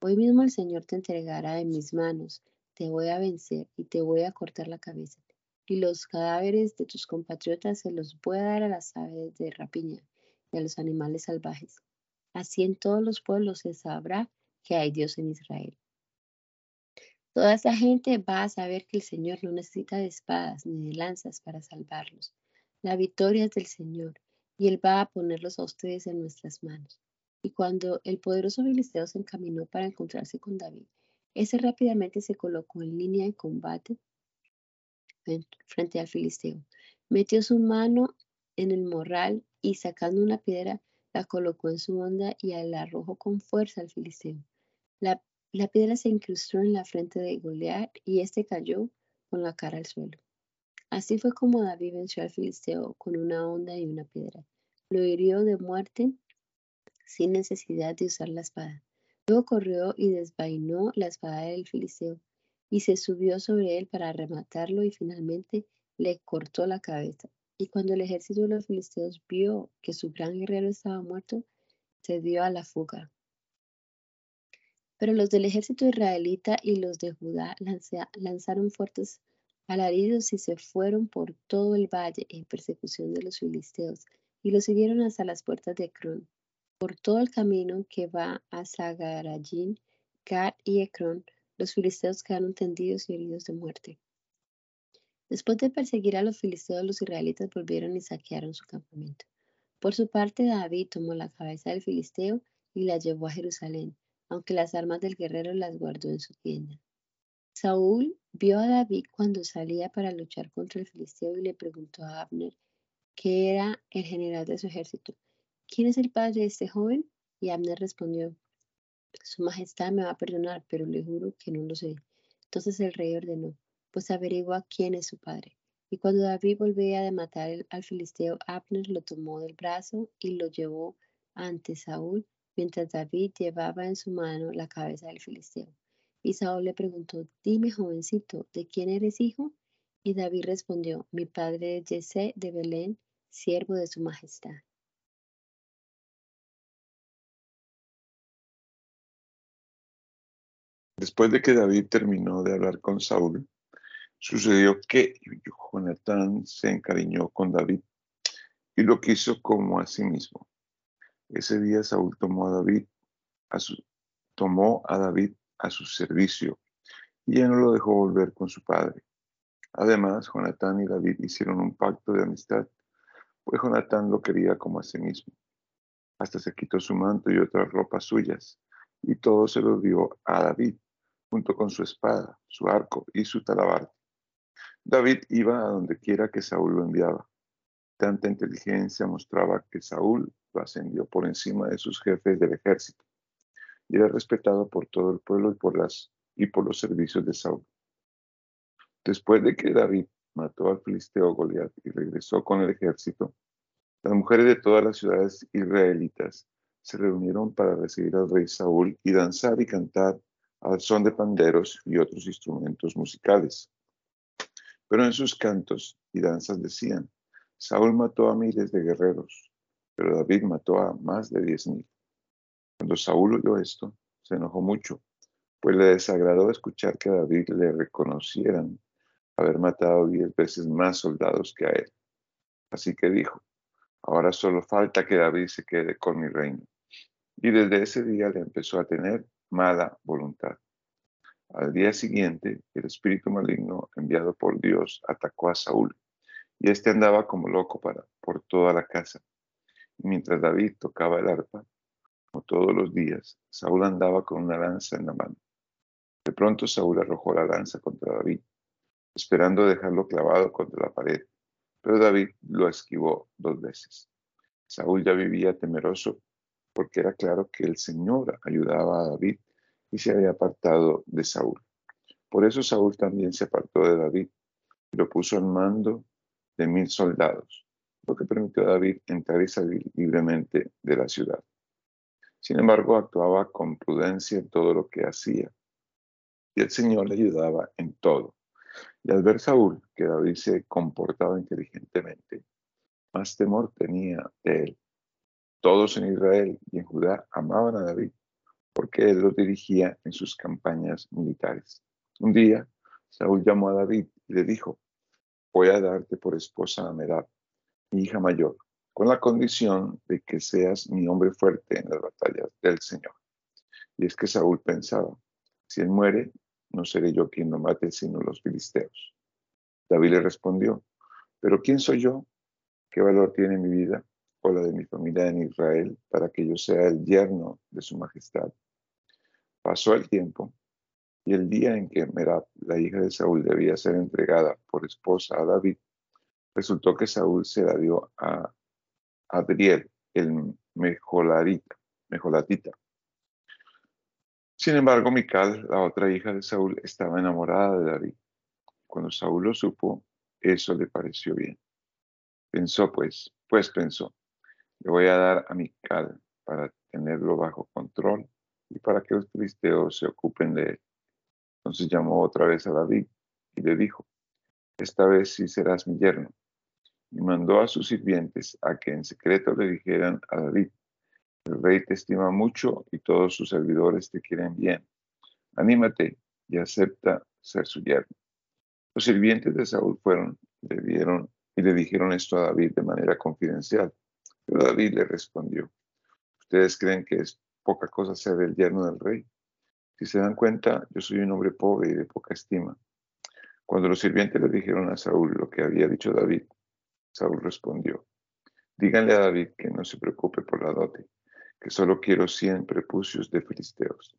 Hoy mismo el Señor te entregará en mis manos, te voy a vencer y te voy a cortar la cabeza. Y los cadáveres de tus compatriotas se los voy a dar a las aves de rapiña y a los animales salvajes. Así en todos los pueblos se sabrá que hay Dios en Israel. Toda esa gente va a saber que el Señor no necesita de espadas ni de lanzas para salvarlos. La victoria es del Señor y Él va a ponerlos a ustedes en nuestras manos. Y cuando el poderoso filisteo se encaminó para encontrarse con David, ese rápidamente se colocó en línea de combate frente al filisteo. Metió su mano en el morral y sacando una piedra la colocó en su onda y la arrojó con fuerza al filisteo. La, piedra se incrustó en la frente de Goliat y éste cayó con la cara al suelo. Así fue como David venció al filisteo con una onda y una piedra. Lo hirió de muerte sin necesidad de usar la espada. Luego corrió y desvainó la espada del filisteo y se subió sobre él para rematarlo y finalmente le cortó la cabeza. Y cuando el ejército de los filisteos vio que su gran guerrero estaba muerto, se dio a la fuga. Pero los del ejército israelita y los de Judá lanzaron fuertes alaridos y se fueron por todo el valle en persecución de los filisteos y los siguieron hasta las puertas de Ecrón. Por todo el camino que va a Sagarayín, Gad y Ecrón, los filisteos quedaron tendidos y heridos de muerte. Después de perseguir a los filisteos, los israelitas volvieron y saquearon su campamento. Por su parte, David tomó la cabeza del filisteo y la llevó a Jerusalén, aunque las armas del guerrero las guardó en su tienda. Saúl vio a David cuando salía para luchar contra el filisteo y le preguntó a Abner, que era el general de su ejército, ¿quién es el padre de este joven? Y Abner respondió, Su Majestad me va a perdonar, pero le juro que no lo sé. Entonces el rey ordenó, pues averigua quién es su padre. Y cuando David volvía de matar al filisteo, Abner lo tomó del brazo y lo llevó ante Saúl, mientras David llevaba en su mano la cabeza del filisteo. Y Saúl le preguntó, dime jovencito, ¿de quién eres hijo? Y David respondió, mi padre es Jesse de Belén, siervo de su majestad. Después de que David terminó de hablar con Saúl, Sucedió que Jonatán se encariñó con David y lo quiso como a sí mismo. Ese día Saúl tomó a David a su, tomó a David a su servicio y ya no lo dejó volver con su padre. Además, Jonatán y David hicieron un pacto de amistad, pues Jonatán lo quería como a sí mismo. Hasta se quitó su manto y otras ropas suyas, y todo se lo dio a David, junto con su espada, su arco y su talabarte. David iba a donde quiera que Saúl lo enviaba. Tanta inteligencia mostraba que Saúl lo ascendió por encima de sus jefes del ejército y era respetado por todo el pueblo y por, las, y por los servicios de Saúl. Después de que David mató al filisteo Goliat y regresó con el ejército, las mujeres de todas las ciudades israelitas se reunieron para recibir al rey Saúl y danzar y cantar al son de panderos y otros instrumentos musicales. Pero en sus cantos y danzas decían, Saúl mató a miles de guerreros, pero David mató a más de diez mil. Cuando Saúl oyó esto, se enojó mucho, pues le desagradó escuchar que a David le reconocieran haber matado diez veces más soldados que a él. Así que dijo, ahora solo falta que David se quede con mi reino. Y desde ese día le empezó a tener mala voluntad. Al día siguiente, el espíritu maligno enviado por Dios atacó a Saúl, y éste andaba como loco para, por toda la casa. Mientras David tocaba el arpa, como todos los días, Saúl andaba con una lanza en la mano. De pronto Saúl arrojó la lanza contra David, esperando dejarlo clavado contra la pared, pero David lo esquivó dos veces. Saúl ya vivía temeroso porque era claro que el Señor ayudaba a David y se había apartado de Saúl. Por eso Saúl también se apartó de David y lo puso en mando de mil soldados, lo que permitió a David entrar y salir libremente de la ciudad. Sin embargo, actuaba con prudencia en todo lo que hacía y el Señor le ayudaba en todo. Y al ver Saúl que David se comportaba inteligentemente, más temor tenía de él. Todos en Israel y en Judá amaban a David porque él los dirigía en sus campañas militares. Un día, Saúl llamó a David y le dijo, voy a darte por esposa a Merab, mi hija mayor, con la condición de que seas mi hombre fuerte en las batallas del Señor. Y es que Saúl pensaba, si él muere, no seré yo quien lo mate, sino los filisteos. David le respondió, pero ¿quién soy yo? ¿Qué valor tiene mi vida? o la de mi familia en Israel para que yo sea el yerno de su majestad. Pasó el tiempo y el día en que Merab, la hija de Saúl, debía ser entregada por esposa a David, resultó que Saúl se la dio a Adriel, el mejolarita, mejolatita. Sin embargo, Mical, la otra hija de Saúl, estaba enamorada de David. Cuando Saúl lo supo, eso le pareció bien. Pensó pues, pues pensó, le voy a dar a Mical para tenerlo bajo control y para que los filisteos se ocupen de él. Entonces llamó otra vez a David y le dijo, esta vez sí serás mi yerno. Y mandó a sus sirvientes a que en secreto le dijeran a David, El rey te estima mucho y todos sus servidores te quieren bien. Anímate y acepta ser su yerno. Los sirvientes de Saúl fueron, le dieron y le dijeron esto a David de manera confidencial. Pero David le respondió, ¿ustedes creen que es poca cosa ser el yerno del rey? Si se dan cuenta, yo soy un hombre pobre y de poca estima. Cuando los sirvientes le dijeron a Saúl lo que había dicho David, Saúl respondió, díganle a David que no se preocupe por la dote, que solo quiero cien prepucios de filisteos.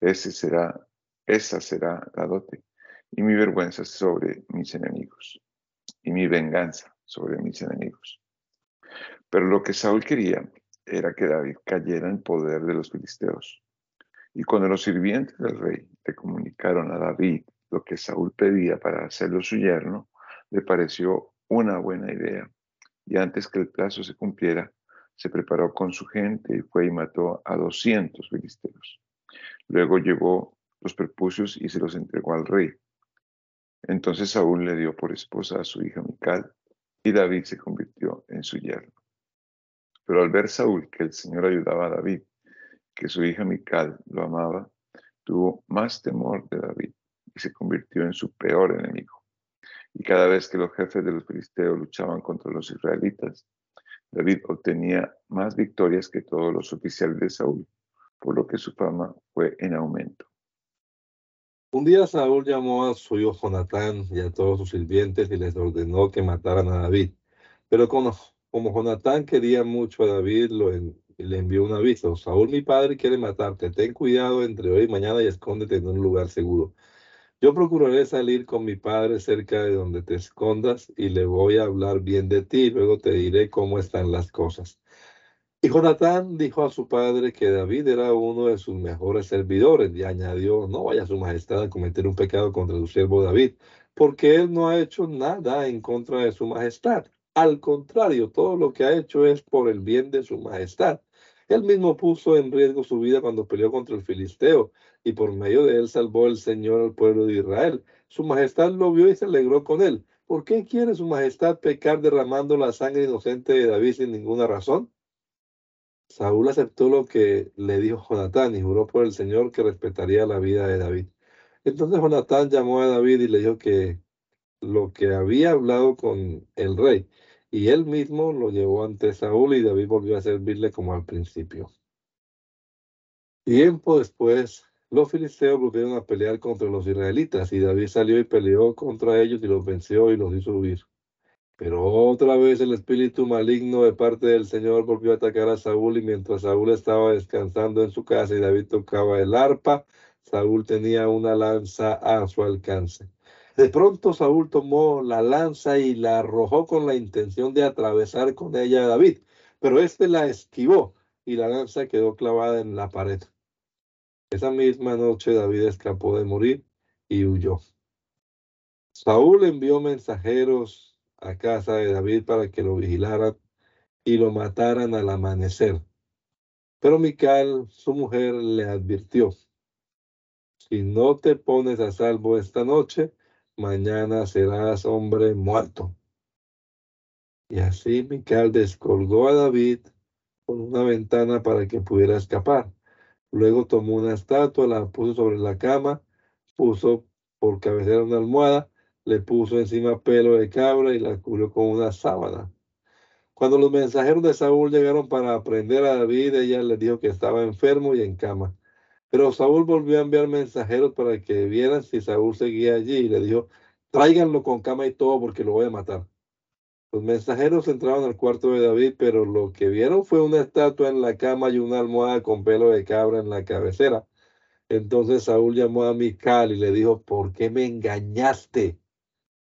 Ese será, esa será la dote, y mi vergüenza sobre mis enemigos, y mi venganza sobre mis enemigos. Pero lo que Saúl quería era que David cayera en poder de los filisteos. Y cuando los sirvientes del rey le comunicaron a David lo que Saúl pedía para hacerlo su yerno, le pareció una buena idea. Y antes que el plazo se cumpliera, se preparó con su gente y fue y mató a doscientos filisteos. Luego llevó los prepucios y se los entregó al rey. Entonces Saúl le dio por esposa a su hija Mical y David se convirtió en su yerno. Pero al ver Saúl que el Señor ayudaba a David, que su hija Mical lo amaba, tuvo más temor de David y se convirtió en su peor enemigo. Y cada vez que los jefes de los filisteos luchaban contra los israelitas, David obtenía más victorias que todos los oficiales de Saúl, por lo que su fama fue en aumento. Un día Saúl llamó a su hijo Jonatán y a todos sus sirvientes y les ordenó que mataran a David. Pero como, como Jonatán quería mucho a David, le envió un aviso. Saúl, mi padre, quiere matarte. Ten cuidado entre hoy y mañana y escóndete en un lugar seguro. Yo procuraré salir con mi padre cerca de donde te escondas y le voy a hablar bien de ti, luego te diré cómo están las cosas. Y Jonatán dijo a su padre que David era uno de sus mejores servidores y añadió, no vaya su majestad a cometer un pecado contra su siervo David, porque él no ha hecho nada en contra de su majestad. Al contrario, todo lo que ha hecho es por el bien de su majestad. Él mismo puso en riesgo su vida cuando peleó contra el filisteo y por medio de él salvó el Señor al pueblo de Israel. Su majestad lo vio y se alegró con él. ¿Por qué quiere su majestad pecar derramando la sangre inocente de David sin ninguna razón? Saúl aceptó lo que le dijo Jonatán y juró por el Señor que respetaría la vida de David. Entonces Jonatán llamó a David y le dijo que lo que había hablado con el rey y él mismo lo llevó ante Saúl y David volvió a servirle como al principio. Tiempo después, los filisteos volvieron a pelear contra los israelitas y David salió y peleó contra ellos y los venció y los hizo huir. Pero otra vez el espíritu maligno de parte del Señor volvió a atacar a Saúl y mientras Saúl estaba descansando en su casa y David tocaba el arpa, Saúl tenía una lanza a su alcance. De pronto Saúl tomó la lanza y la arrojó con la intención de atravesar con ella a David, pero éste la esquivó y la lanza quedó clavada en la pared. Esa misma noche David escapó de morir y huyó. Saúl envió mensajeros a casa de David para que lo vigilaran y lo mataran al amanecer. Pero Mical, su mujer, le advirtió, si no te pones a salvo esta noche, mañana serás hombre muerto. Y así Mical descolgó a David por una ventana para que pudiera escapar. Luego tomó una estatua, la puso sobre la cama, puso por cabecera una almohada, le puso encima pelo de cabra y la cubrió con una sábana. Cuando los mensajeros de Saúl llegaron para prender a David, ella le dijo que estaba enfermo y en cama. Pero Saúl volvió a enviar mensajeros para que vieran si Saúl seguía allí y le dijo, tráiganlo con cama y todo porque lo voy a matar. Los mensajeros entraron al cuarto de David, pero lo que vieron fue una estatua en la cama y una almohada con pelo de cabra en la cabecera. Entonces Saúl llamó a Mical y le dijo, ¿por qué me engañaste?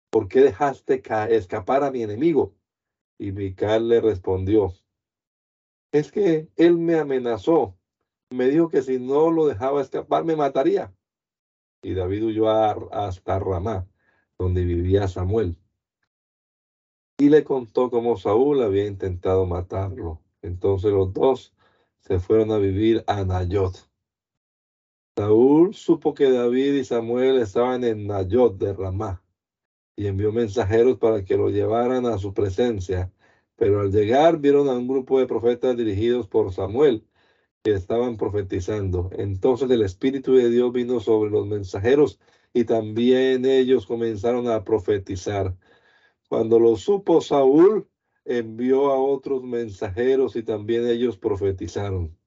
¿Por qué dejaste escapar a mi enemigo? Y Mical le respondió, es que él me amenazó, me dijo que si no lo dejaba escapar me mataría. Y David huyó hasta Ramá, donde vivía Samuel y le contó cómo Saúl había intentado matarlo. Entonces los dos se fueron a vivir a Nayot. Saúl supo que David y Samuel estaban en Nayot de Ramá y envió mensajeros para que lo llevaran a su presencia. Pero al llegar vieron a un grupo de profetas dirigidos por Samuel que estaban profetizando. Entonces el Espíritu de Dios vino sobre los mensajeros y también ellos comenzaron a profetizar. Cuando lo supo Saúl, envió a otros mensajeros y también ellos profetizaron.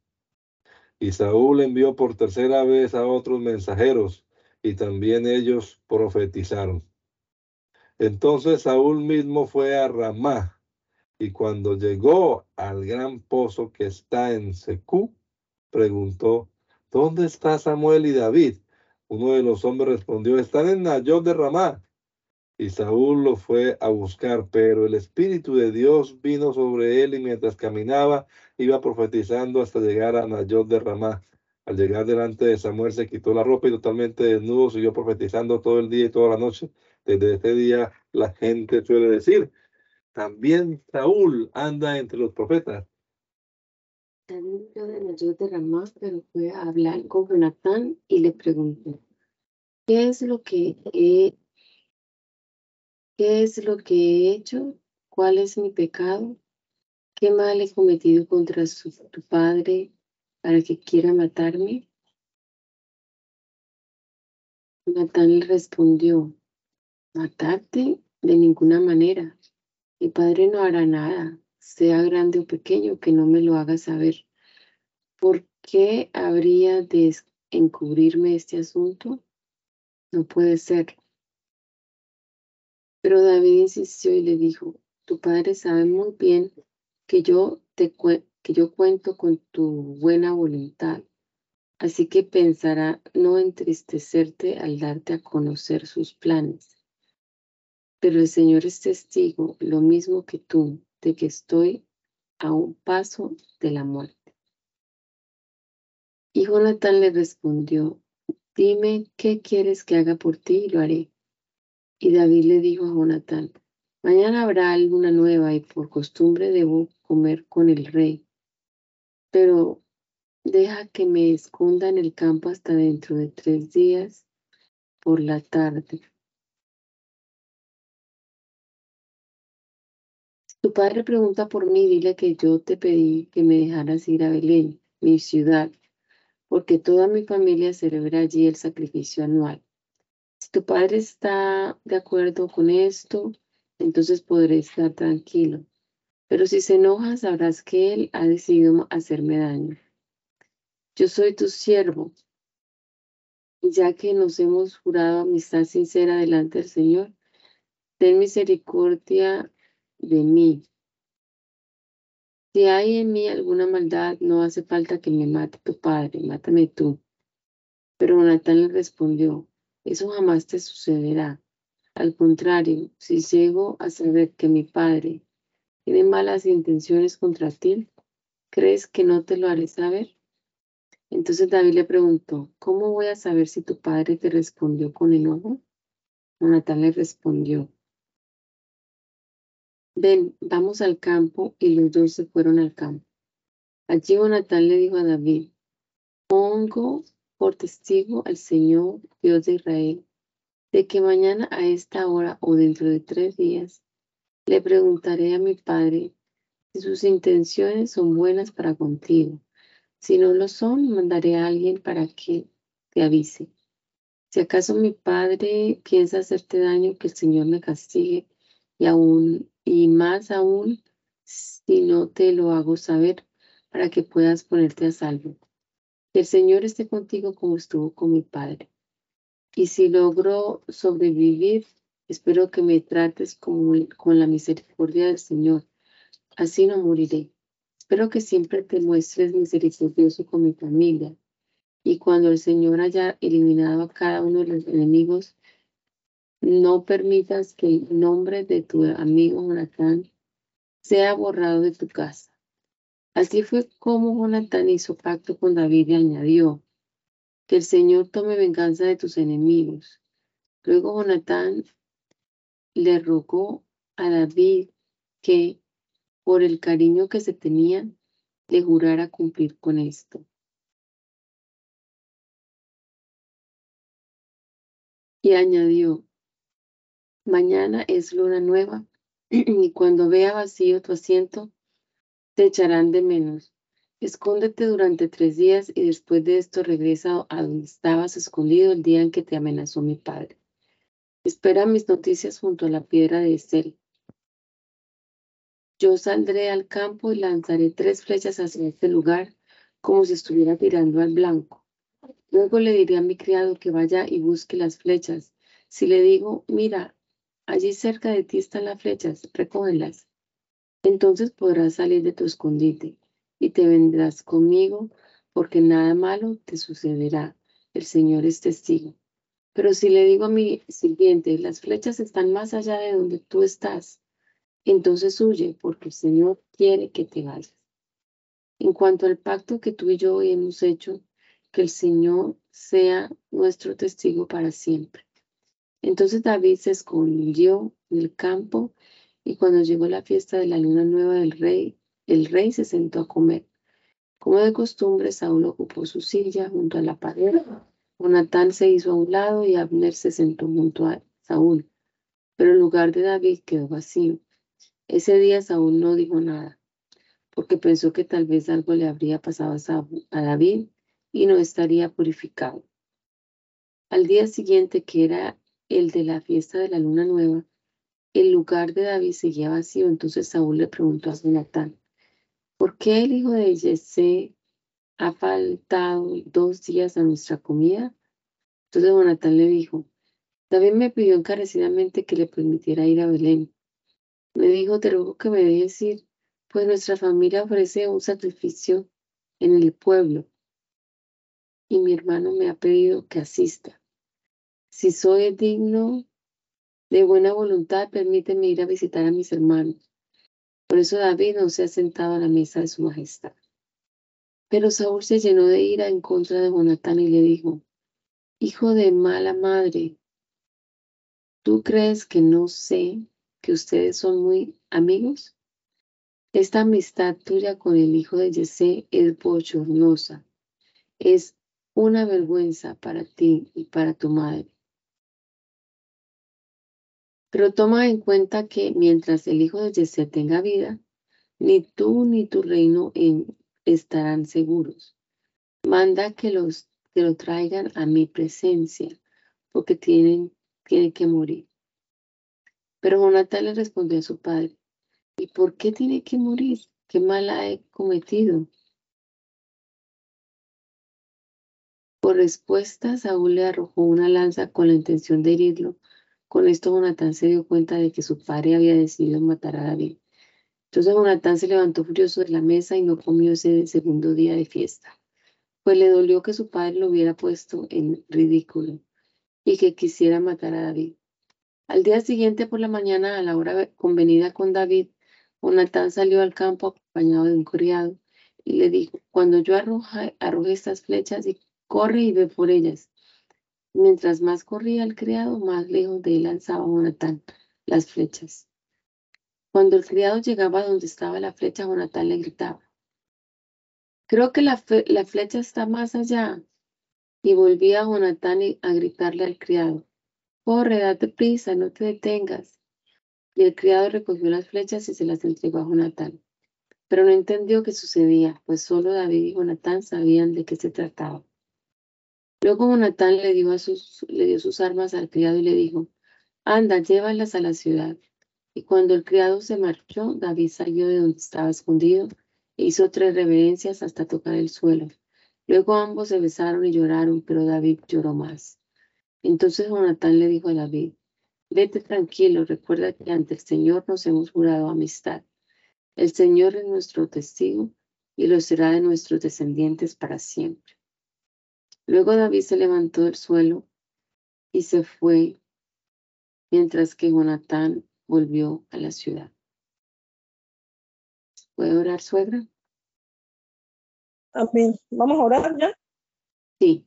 Y Saúl envió por tercera vez a otros mensajeros y también ellos profetizaron. Entonces Saúl mismo fue a Ramá y cuando llegó al gran pozo que está en Secú, preguntó, ¿dónde está Samuel y David? Uno de los hombres respondió, están en Nayot de Ramá. Y Saúl lo fue a buscar, pero el Espíritu de Dios vino sobre él y mientras caminaba iba profetizando hasta llegar a Nayot de Ramá. Al llegar delante de Samuel se quitó la ropa y totalmente desnudo siguió profetizando todo el día y toda la noche. Desde ese día la gente suele decir, también Saúl anda entre los profetas. También yo de Nayot de Ramá, pero fue a hablar con Jonatán y le preguntó, ¿qué es lo que he, qué es lo que he hecho? ¿Cuál es mi pecado? ¿Qué mal he cometido contra su, tu padre para que quiera matarme? Jonatán le respondió, matarte de ninguna manera. Mi padre no hará nada sea grande o pequeño, que no me lo haga saber. ¿Por qué habría de encubrirme este asunto? No puede ser. Pero David insistió y le dijo, tu padre sabe muy bien que yo, te que yo cuento con tu buena voluntad, así que pensará no entristecerte al darte a conocer sus planes. Pero el Señor es testigo, lo mismo que tú, de que estoy a un paso de la muerte. Y Jonatán le respondió, dime qué quieres que haga por ti y lo haré. Y David le dijo a Jonatán, mañana habrá alguna nueva y por costumbre debo comer con el rey. Pero deja que me esconda en el campo hasta dentro de tres días por la tarde. Tu padre pregunta por mí, dile que yo te pedí que me dejaras ir a Belén, mi ciudad, porque toda mi familia celebra allí el sacrificio anual. Tu padre está de acuerdo con esto, entonces podré estar tranquilo. Pero si se enoja, sabrás que él ha decidido hacerme daño. Yo soy tu siervo, ya que nos hemos jurado amistad sincera delante del Señor, ten misericordia de mí. Si hay en mí alguna maldad, no hace falta que me mate tu padre, mátame tú. Pero Jonatán le respondió, eso jamás te sucederá. Al contrario, si llego a saber que mi padre tiene malas intenciones contra ti, ¿crees que no te lo haré saber? Entonces David le preguntó, ¿cómo voy a saber si tu padre te respondió con enojo? Jonatán le respondió, Ven, vamos al campo, y los dos se fueron al campo. Allí Jonatán le dijo a David, pongo por testigo al Señor, Dios de Israel, de que mañana a esta hora o dentro de tres días le preguntaré a mi padre si sus intenciones son buenas para contigo. Si no lo son, mandaré a alguien para que te avise. Si acaso mi padre piensa hacerte daño, que el Señor me castigue y aún y más aún si no te lo hago saber para que puedas ponerte a salvo. El Señor esté contigo como estuvo con mi Padre. Y si logro sobrevivir, espero que me trates con, con la misericordia del Señor. Así no moriré. Espero que siempre te muestres misericordioso con mi familia. Y cuando el Señor haya eliminado a cada uno de los enemigos, no permitas que el nombre de tu amigo Jonatán sea borrado de tu casa. Así fue como Jonatán hizo pacto con David y añadió, que el Señor tome venganza de tus enemigos. Luego Jonatán le rogó a David que, por el cariño que se tenían, le jurara cumplir con esto. Y añadió, Mañana es luna nueva [clears throat] y cuando vea vacío tu asiento, te echarán de menos. escóndete durante tres días y después de esto regresa a donde estabas escondido el día en que te amenazó mi padre. Espera mis noticias junto a la piedra de Estel. Yo saldré al campo y lanzaré tres flechas hacia este lugar, como si estuviera tirando al blanco. Luego le diré a mi criado que vaya y busque las flechas. Si le digo, mira, allí cerca de ti están las flechas, recógelas. Entonces podrás salir de tu escondite y te vendrás conmigo, porque nada malo te sucederá. El Señor es testigo. Pero si le digo a mi sirviente, las flechas están más allá de donde tú estás, entonces huye, porque el Señor quiere que te vayas. En cuanto al pacto que tú y yo hemos hecho, que el Señor sea nuestro testigo para siempre. Entonces David se escondió en el campo y cuando llegó la fiesta de la luna nueva del rey, el rey se sentó a comer. Como de costumbre, Saúl ocupó su silla junto a la pared. Jonatán se hizo a un lado y Abner se sentó junto a Saúl. Pero el lugar de David quedó vacío. Ese día Saúl no dijo nada, porque pensó que tal vez algo le habría pasado a David y no estaría purificado. Al día siguiente, que era el de la fiesta de la luna nueva, el lugar de David seguía vacío. Entonces Saúl le preguntó a Jonatán, ¿por qué el hijo de Jesse ha faltado dos días a nuestra comida? Entonces Jonatán le dijo, David me pidió encarecidamente que le permitiera ir a Belén. Me dijo, te ruego que me dejes ir, pues nuestra familia ofrece un sacrificio en el pueblo y mi hermano me ha pedido que asista. Si soy digno de buena voluntad, permíteme ir a visitar a mis hermanos. Por eso David no se ha sentado a la mesa de su majestad. Pero Saúl se llenó de ira en contra de Jonatán y le dijo, Hijo de mala madre, ¿tú crees que no sé que ustedes son muy amigos? Esta amistad tuya con el hijo de Jesse es bochornosa, es una vergüenza para ti y para tu madre. Pero toma en cuenta que mientras el hijo de Jesse tenga vida, ni tú ni tu reino estarán seguros. Manda que, los, lo traigan a mi presencia, porque tienen, tienen que morir. Pero Jonatán le respondió a su padre, ¿y por qué tiene que morir? ¿Qué mal ha cometido? Por respuesta, Saúl le arrojó una lanza con la intención de herirlo. Con esto Jonatán se dio cuenta de que su padre había decidido matar a David. Entonces Jonatán se levantó furioso de la mesa y no comió ese segundo día de fiesta, pues le dolió que su padre lo hubiera puesto en ridículo y que quisiera matar a David. Al día siguiente por la mañana, a la hora convenida con David, Jonatán salió al campo acompañado de un criado y le dijo, cuando yo arroje, estas flechas y corre y ve por ellas. Mientras más corría el criado, más lejos de él lanzaba Jonatán las flechas. Cuando el criado llegaba donde estaba la flecha, Jonatán le gritaba, creo que la, flecha está más allá. Y volvía a Jonatán a gritarle al criado, Corre, date prisa, no te detengas. Y el criado recogió las flechas y se las entregó a Jonatán. Pero no entendió qué sucedía, pues solo David y Jonatán sabían de qué se trataba. Luego Jonatán le dio, sus, le dio sus armas al criado y le dijo, anda, llévalas a la ciudad. Y cuando el criado se marchó, David salió de donde estaba escondido e hizo tres reverencias hasta tocar el suelo. Luego ambos se besaron y lloraron, pero David lloró más. Entonces Jonatán le dijo a David, vete tranquilo, recuerda que ante el Señor nos hemos jurado amistad. El Señor es nuestro testigo y lo será de nuestros descendientes para siempre. Luego David se levantó del suelo y se fue, mientras que Jonatán volvió a la ciudad. ¿Puede orar, suegra? Amén. ¿Vamos a orar ya? Sí.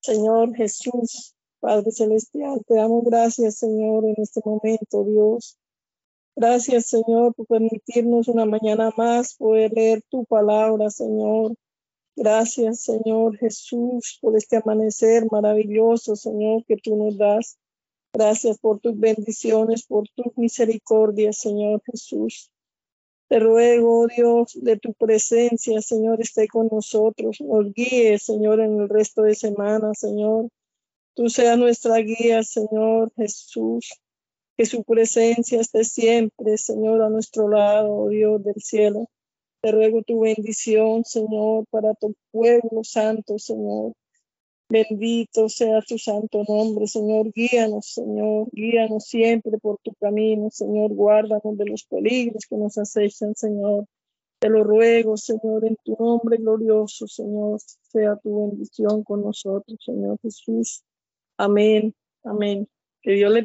Señor Jesús, Padre Celestial, te damos gracias, Señor, en este momento, Dios. Gracias, Señor, por permitirnos una mañana más poder leer tu palabra, Señor. Gracias, Señor Jesús, por este amanecer maravilloso, Señor, que tú nos das. Gracias por tus bendiciones, por tus misericordias, Señor Jesús. Te ruego, oh Dios, de tu presencia, Señor, esté con nosotros. Nos guíe, Señor, en el resto de semana, Señor. Tú seas nuestra guía, Señor Jesús. Que su presencia esté siempre, Señor, a nuestro lado, oh Dios del cielo. Te ruego tu bendición, Señor, para tu pueblo santo, Señor. Bendito sea tu santo nombre, Señor. Guíanos, Señor. Guíanos siempre por tu camino, Señor. Guárdanos de los peligros que nos acechan, Señor. Te lo ruego, Señor, en tu nombre glorioso, Señor. Sea tu bendición con nosotros, Señor Jesús. Amén. Amén. Que Dios le